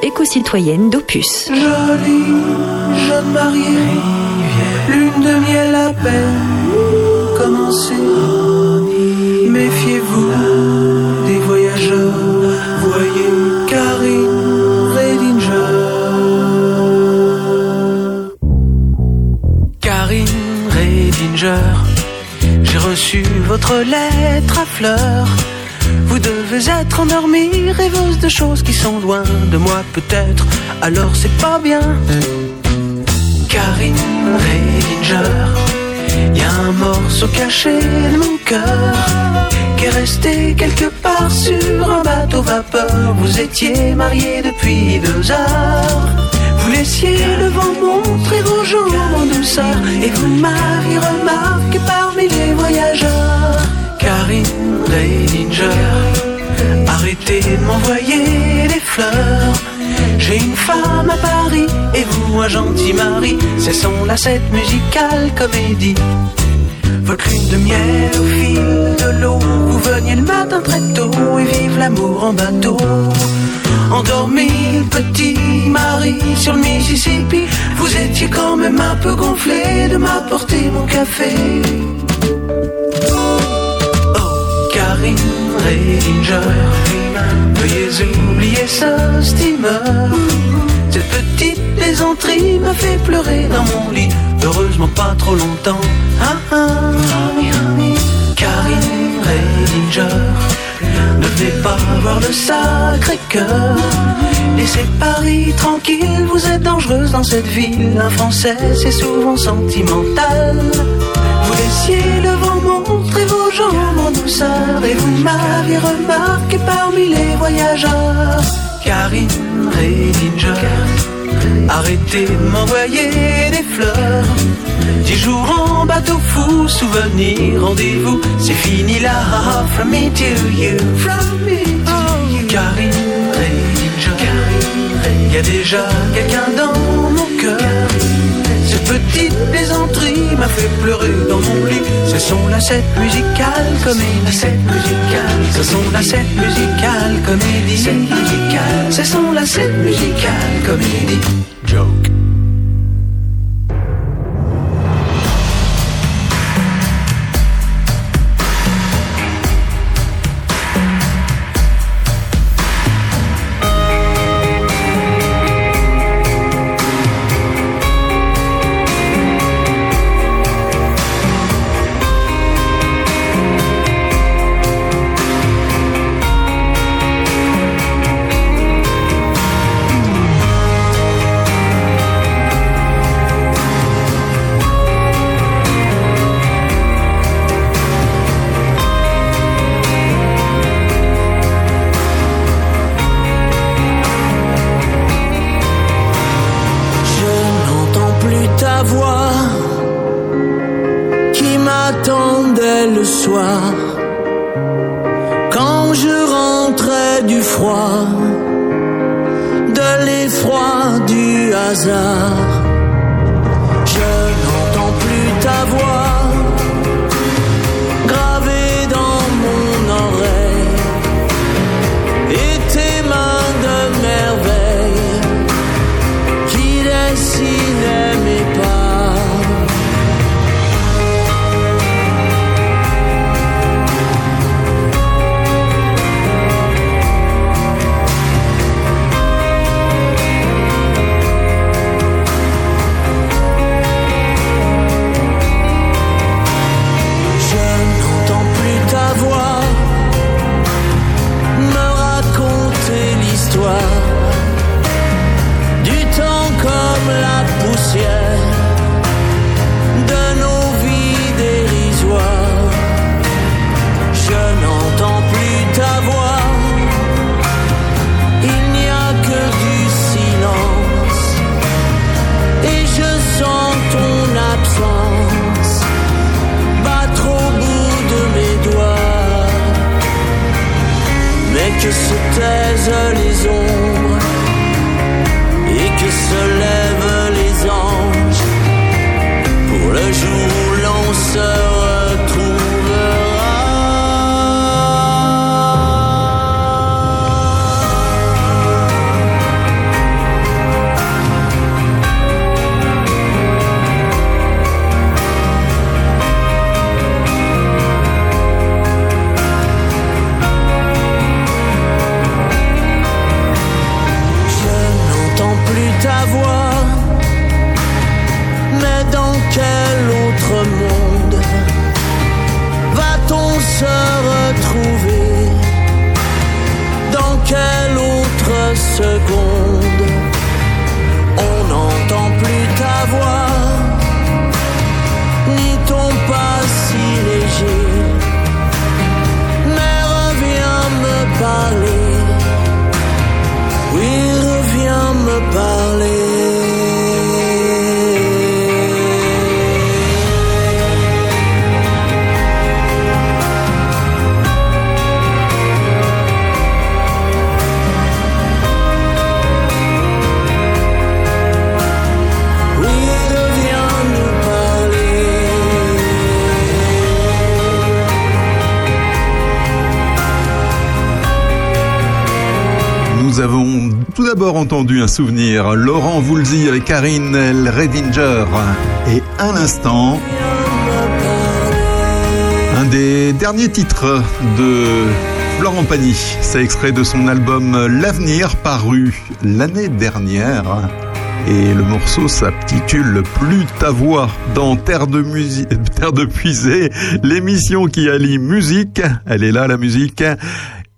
éco-citoyenne d'Opus. Jolie jeune mariée, lune de miel à peine commencée. Méfiez-vous des voyageurs, voyez Karine Redinger. Karine Redinger, j'ai reçu votre lettre à fleurs. Vous devez être endormie, rêveuse de choses qui sont loin de moi peut-être, alors c'est pas bien. Karine Redinger, y a un morceau caché de mon cœur qui est resté quelque part sur un bateau vapeur. Vous étiez mariés depuis deux heures. Vous laissiez le vent montrer vos jambes en douceur et vous m'aviez remarqué parmi les voyageurs. Karine Redinger, de m'envoyer des fleurs. J'ai une femme à Paris et vous un gentil mari. C'est son lacette musicale comédie. Votre lune de miel au fil de l'eau. Vous veniez le matin très tôt et vive l'amour en bateau. Endormi, petit mari sur le Mississippi. Vous étiez quand même un peu gonflé de m'apporter mon café. Oh, Karine Redinger, veuillez oublier ce steamer. Cette petite plaisanterie m'a fait pleurer dans mon lit. Heureusement pas trop longtemps. Ah, ah. Karine Redinger, ne venez pas voir le sacré cœur. Laissez Paris tranquille, vous êtes dangereuse dans cette ville. Un Français, c'est souvent sentimental. Et vous m'aviez remarqué parmi les voyageurs. Karine Redinger, arrêtez de m'envoyer des fleurs. Dix jours en bateau fou, souvenir, rendez-vous, c'est fini là. From me to you, from me to you. Karine Redinger, y a déjà quelqu'un dans mon cœur. Petite plaisanterie m'a fait pleurer dans mon lit. C'est son lacette musicale comédie. Cette musicale. C'est son lacette musicale comédie. Cette musicale. C'est son lacette musicale comédie. Entendu un souvenir, Laurent Voulzy avec Karine Redinger. Et un instant, un des derniers titres de Florent Pagny. C'est extrait de son album L'avenir paru l'année dernière. Et le morceau s'intitule Plus ta voix dans Terre de, Musi- Terre de Puisée, l'émission qui allie musique, elle est là la musique,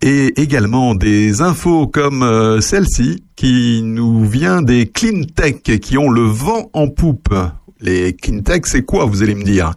et également des infos comme euh, celle-ci qui nous vient des clean tech qui ont le vent en poupe. Les clean tech, c'est quoi, vous allez me dire?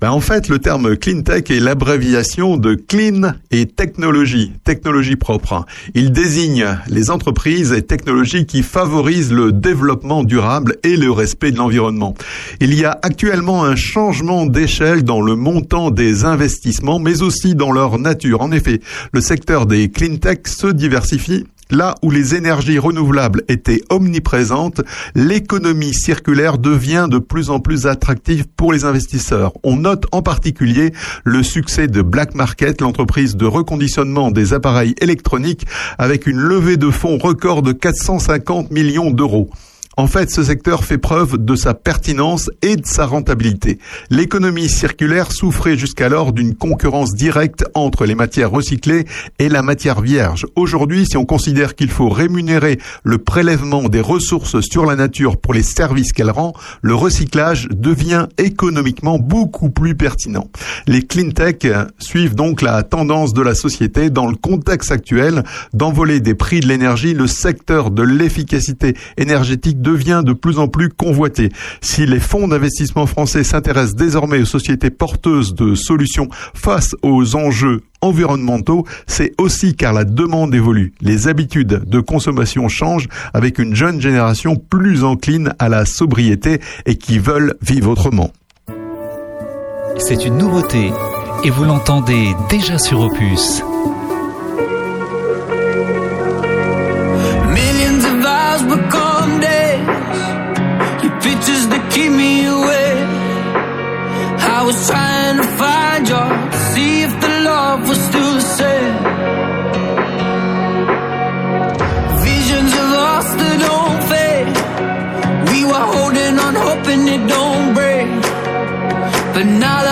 Ben, En fait, le terme clean tech est l'abréviation de clean et technologie, technologie propre. Il désigne les entreprises et technologies qui favorisent le développement durable et le respect de l'environnement. Il y a actuellement un changement d'échelle dans le montant des investissements, mais aussi dans leur nature. En effet, le secteur des clean tech se diversifie Là où les énergies renouvelables étaient omniprésentes, l'économie circulaire devient de plus en plus attractive pour les investisseurs. On note en particulier le succès de Black Market, l'entreprise de reconditionnement des appareils électroniques, avec une levée de fonds record de 450 millions d'euros. En fait, ce secteur fait preuve de sa pertinence et de sa rentabilité. L'économie circulaire souffrait jusqu'alors d'une concurrence directe entre les matières recyclées et la matière vierge. Aujourd'hui, si on considère qu'il faut rémunérer le prélèvement des ressources sur la nature pour les services qu'elle rend, le recyclage devient économiquement beaucoup plus pertinent. Les clean tech suivent donc la tendance de la société dans le contexte actuel d'envoler des prix de l'énergie. Le secteur de l'efficacité énergétique devient de plus en plus convoité. Si les fonds d'investissement français s'intéressent désormais aux sociétés porteuses de solutions face aux enjeux environnementaux, c'est aussi car la demande évolue. Les habitudes de consommation changent avec une jeune génération plus encline à la sobriété et qui veulent vivre autrement. C'est une nouveauté et vous l'entendez déjà sur Opus. Don't break. But now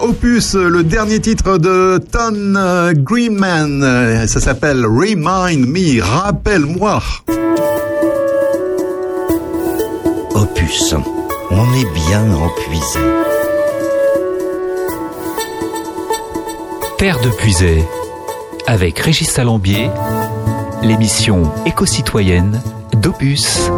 opus, euh, le dernier titre de Ton euh, Greenman. Euh, ça s'appelle Remind Me, rappelle-moi. Opus, on est bien empuisé. Terre de puisée, avec Régis Salambier, l'émission éco-citoyenne d'Opus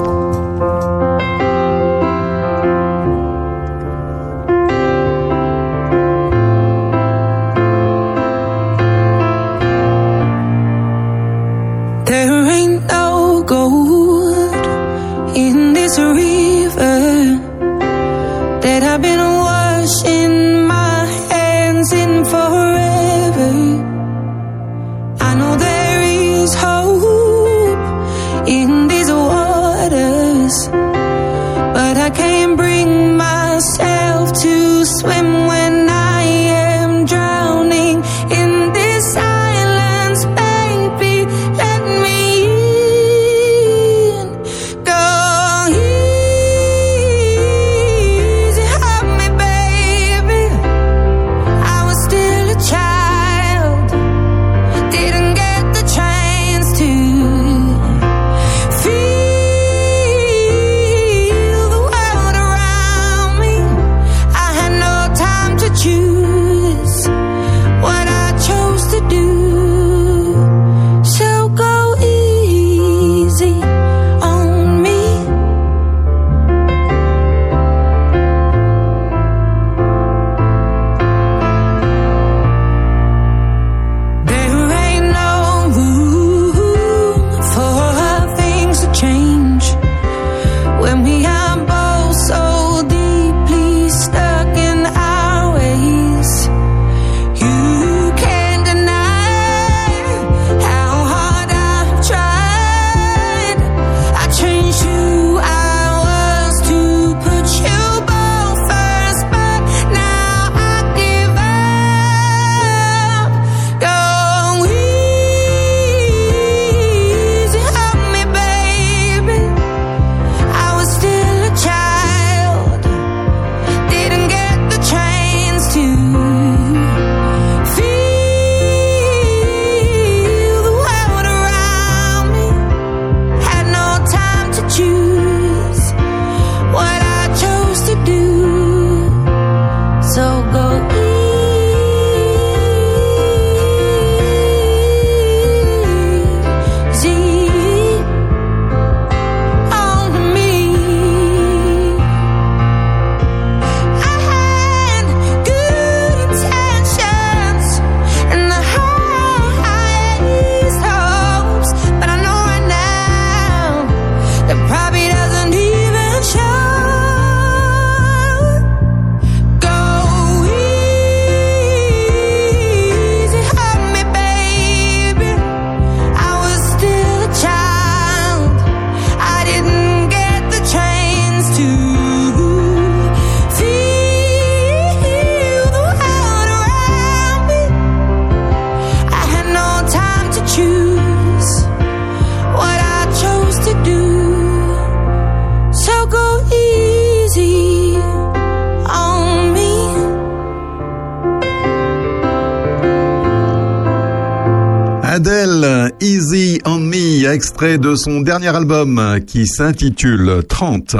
extrait de son dernier album qui s'intitule 30.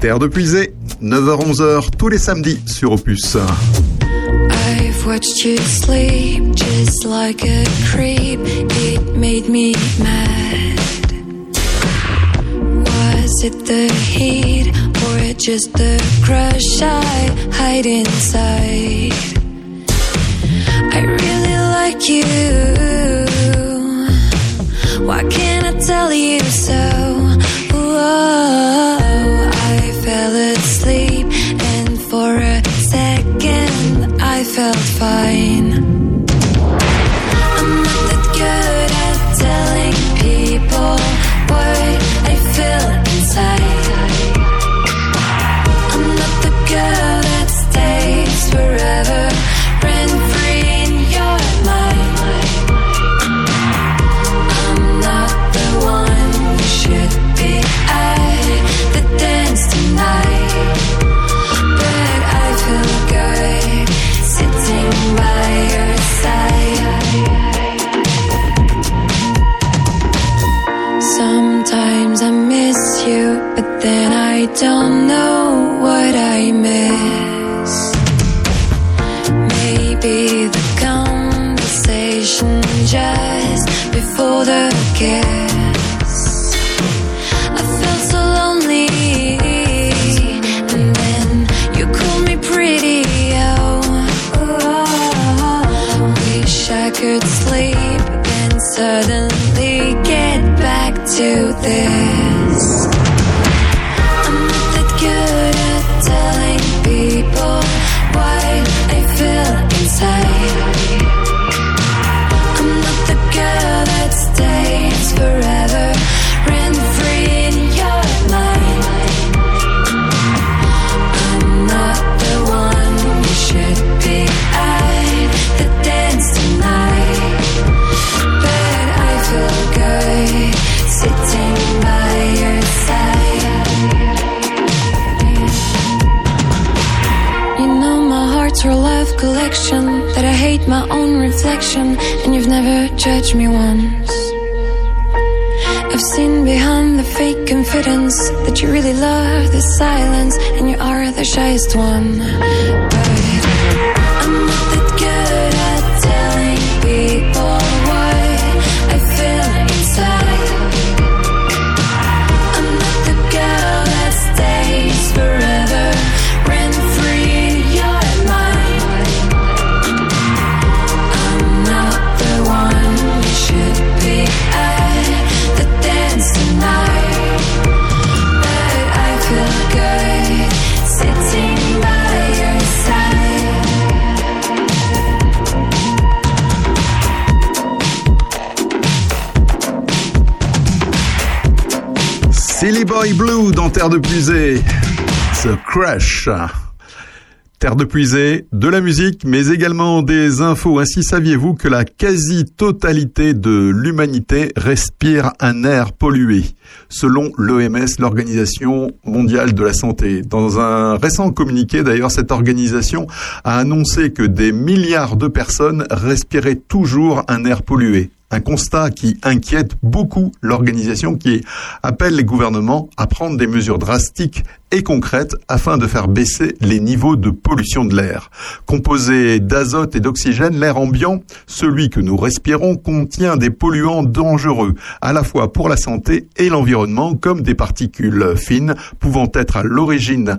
Terre de puisée, 9h-11h tous les samedis sur Opus. I've watched you sleep just like a creep. It made me mad. Was it the heat or just the crush I hide inside? I really like you. Why can't I tell you so? Whoa. Judged me once. I've seen behind the fake confidence That you really love the silence And you are the shyest one. But Silly Boy Blue dans Terre de Puisée. The Crash. Terre de Puisée, de la musique, mais également des infos. Ainsi, saviez-vous que la quasi-totalité de l'humanité respire un air pollué, selon l'OMS, l'Organisation mondiale de la santé. Dans un récent communiqué, d'ailleurs, cette organisation a annoncé que des milliards de personnes respiraient toujours un air pollué. Un constat qui inquiète beaucoup l'organisation qui appelle les gouvernements à prendre des mesures drastiques et concrètes afin de faire baisser les niveaux de pollution de l'air. Composé d'azote et d'oxygène, l'air ambiant, celui que nous respirons, contient des polluants dangereux, à la fois pour la santé et l'environnement, comme des particules fines pouvant être à l'origine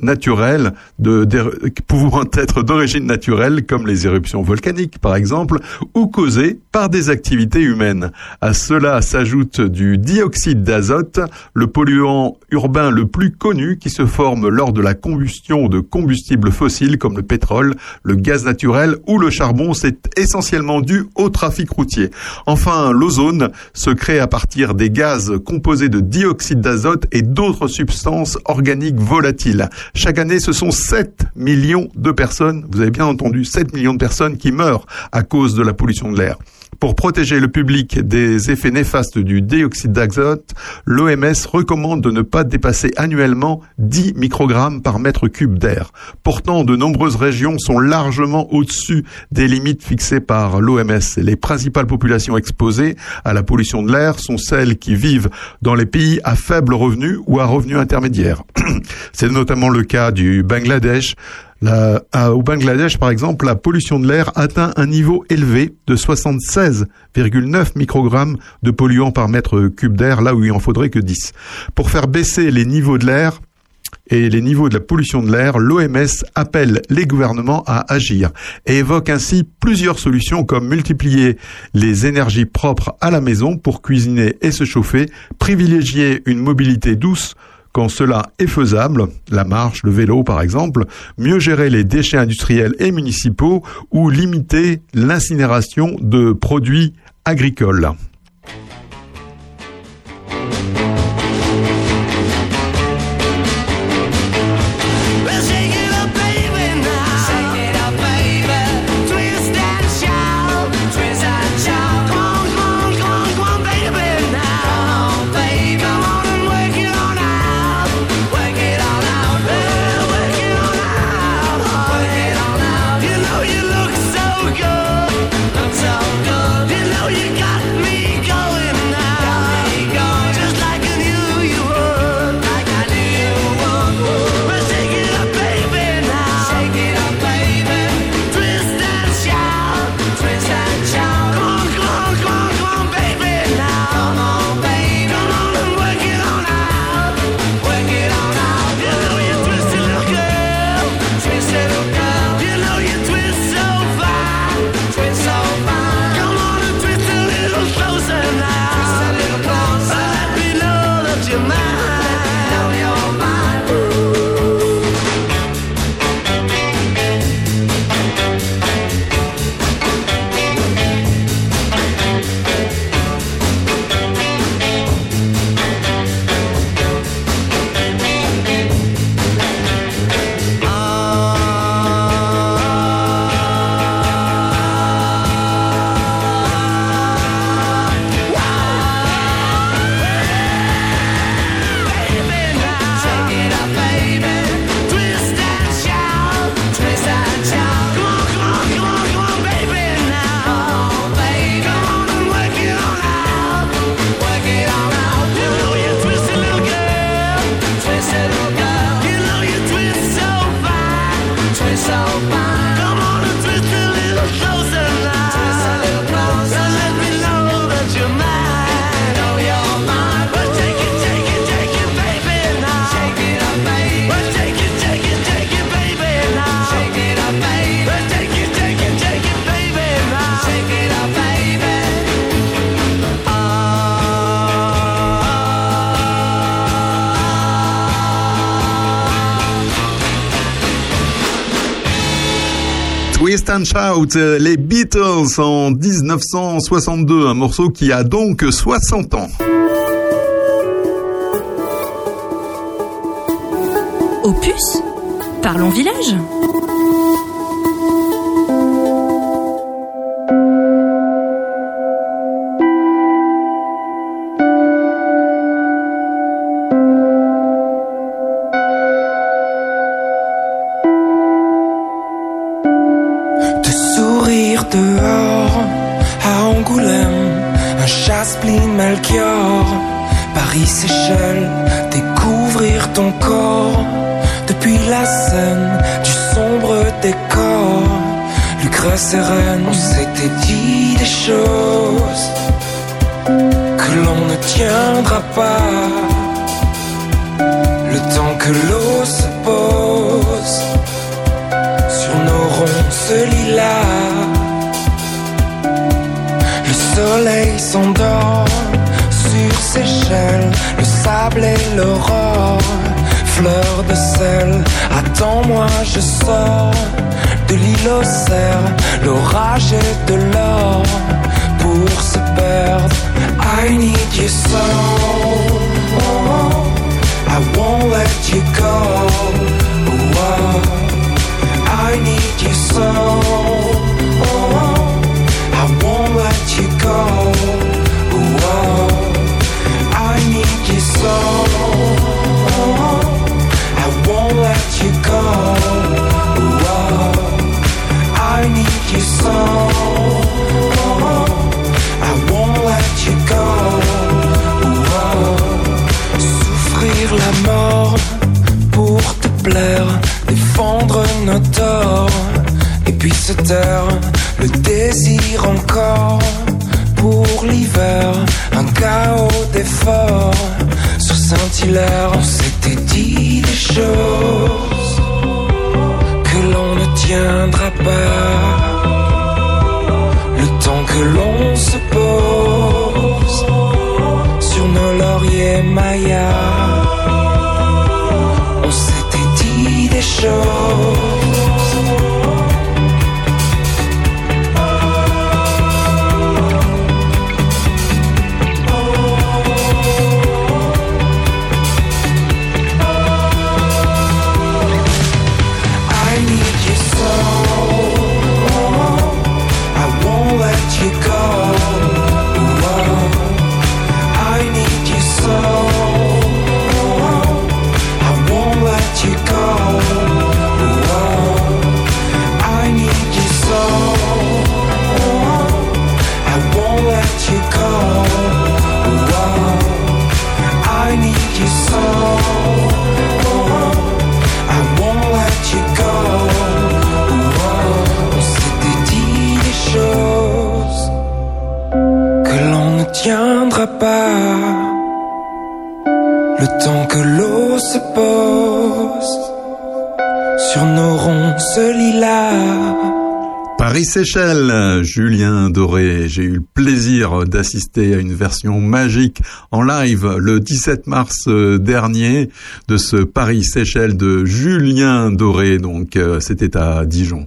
naturelle de, de- pouvant être d'origine naturelle comme les éruptions volcaniques par exemple ou causées par des activités humaines. À cela s'ajoute du dioxyde d'azote, le polluant urbain le plus connu qui se forme lors de la combustion de combustibles fossiles comme le pétrole, le gaz naturel ou le charbon. C'est essentiellement dû au trafic routier. Enfin, l'ozone se crée à partir des gaz composés de dioxyde d'azote et d'autres substances organiques volatiles. Chaque année, ce sont 7 millions de personnes, vous avez bien entendu, 7 millions de personnes qui meurent à cause de la pollution de l'air. Pour protéger le public des effets néfastes du dioxyde d'azote, l'OMS recommande de ne pas dépasser annuellement 10 microgrammes par mètre cube d'air. Pourtant, de nombreuses régions sont largement au-dessus des limites fixées par l'OMS. Les principales populations exposées à la pollution de l'air sont celles qui vivent dans les pays à faible revenu ou à revenu intermédiaire. C'est notamment le cas du Bangladesh, au Bangladesh, par exemple, la pollution de l'air atteint un niveau élevé de 76,9 microgrammes de polluants par mètre cube d'air, là où il en faudrait que 10. Pour faire baisser les niveaux de l'air, et les niveaux de la pollution de l'air, l'OMS appelle les gouvernements à agir et évoque ainsi plusieurs solutions comme multiplier les énergies propres à la maison pour cuisiner et se chauffer, privilégier une mobilité douce quand cela est faisable, la marche, le vélo par exemple, mieux gérer les déchets industriels et municipaux ou limiter l'incinération de produits agricoles. Les Beatles en 1962, un morceau qui a donc 60 ans. Opus Parlons village Paris-Séchelles, Julien Doré. J'ai eu le plaisir d'assister à une version magique en live le 17 mars euh, dernier de ce Paris-Séchelles de Julien Doré. Donc, euh, c'était à Dijon.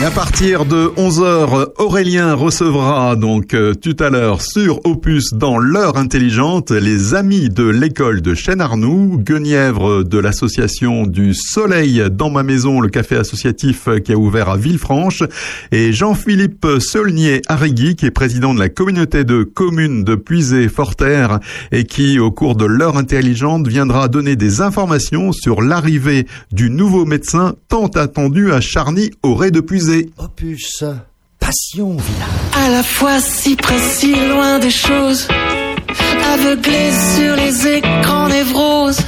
Et à partir de 11h, Aurélien recevra donc euh, tout à l'heure sur Opus dans l'heure intelligente les amis de l'école de Chêne-Arnoux, Guenièvre de l'association du Soleil dans ma maison, le café associatif qui a ouvert à Villefranche, et Jean-Philippe Saulnier-Arrigui qui est président de la communauté de communes de Puisé-Forterre et qui au cours de l'heure intelligente viendra donner des informations sur l'arrivée du nouveau médecin tant attendu à Charny au Ré de Puisé. Opus, passion village. À la fois si précis, loin des choses. Aveuglé sur les écrans névroses.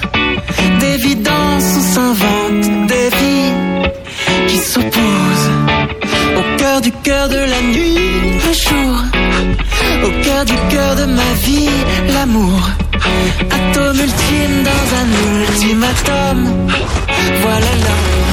D'évidence, on s'invente des vies qui s'opposent. Au cœur du cœur de la nuit. mystère du cœur de ma vie, l'amour. Atome ultime dans un ultimatum. Voilà l'amour.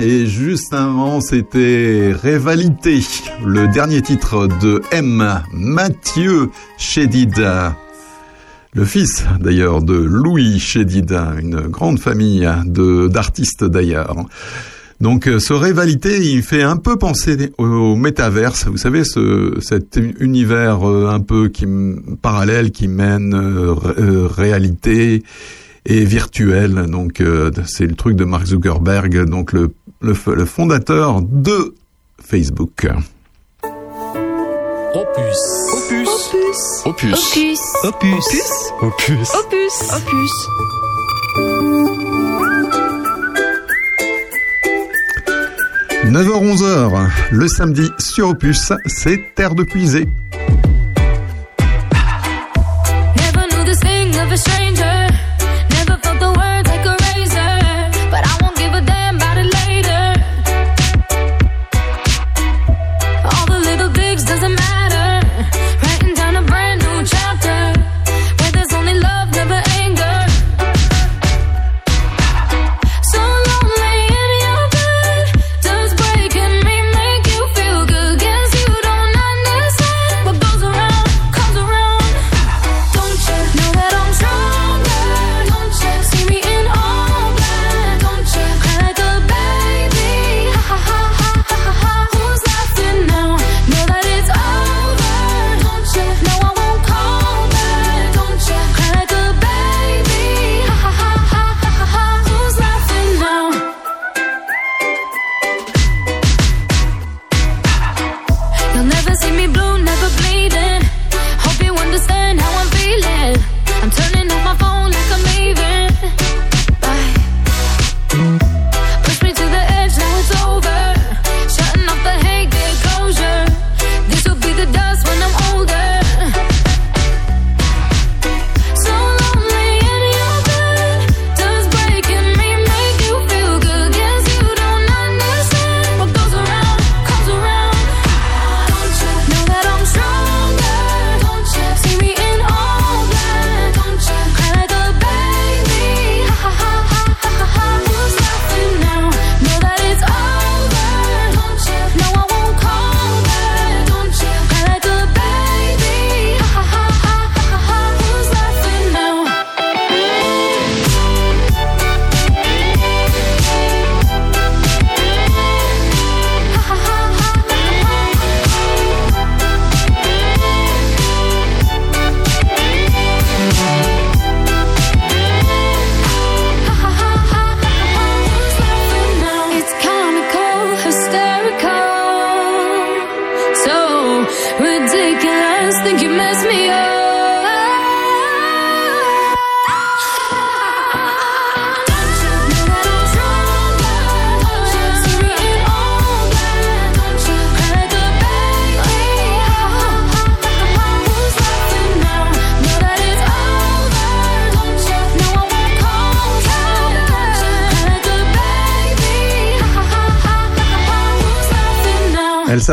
Et juste avant, c'était Rivalité, le dernier titre de M. Mathieu Chédid. Le fils d'ailleurs de Louis Chédid, une grande famille d'artistes d'ailleurs. Donc euh, ce rivalité, il fait un peu penser au métaverse, vous savez, cet univers euh, un peu parallèle qui mène euh, réalité et virtuel. Donc euh, c'est le truc de Mark Zuckerberg, donc le, le, le fondateur de Facebook. Opus. Opus. Opus. Opus. Opus. Opus. Opus. Opus. Opus. 9h-11h, le samedi sur Opus, c'est Terre de Puisée.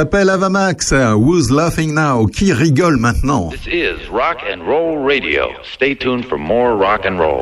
J'appelle Avamax Who's Laughing Now? Qui rigole maintenant? This is Rock and Roll Radio. Stay tuned for more rock and roll.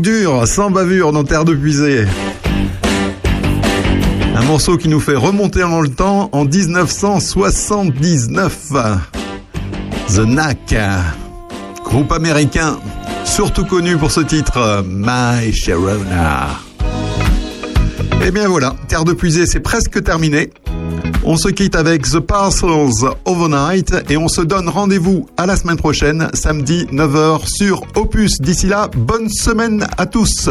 Rock dur, sans bavure, dans Terre de Puisée. Un morceau qui nous fait remonter dans le temps en 1979. The Knack, groupe américain, surtout connu pour ce titre, My Sharona. Et bien voilà, Terre de Puisée, c'est presque terminé. On se quitte avec The Parcels Overnight et on se donne rendez-vous à la semaine prochaine, samedi 9h sur Opus. D'ici là, bonne semaine à tous.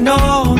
I know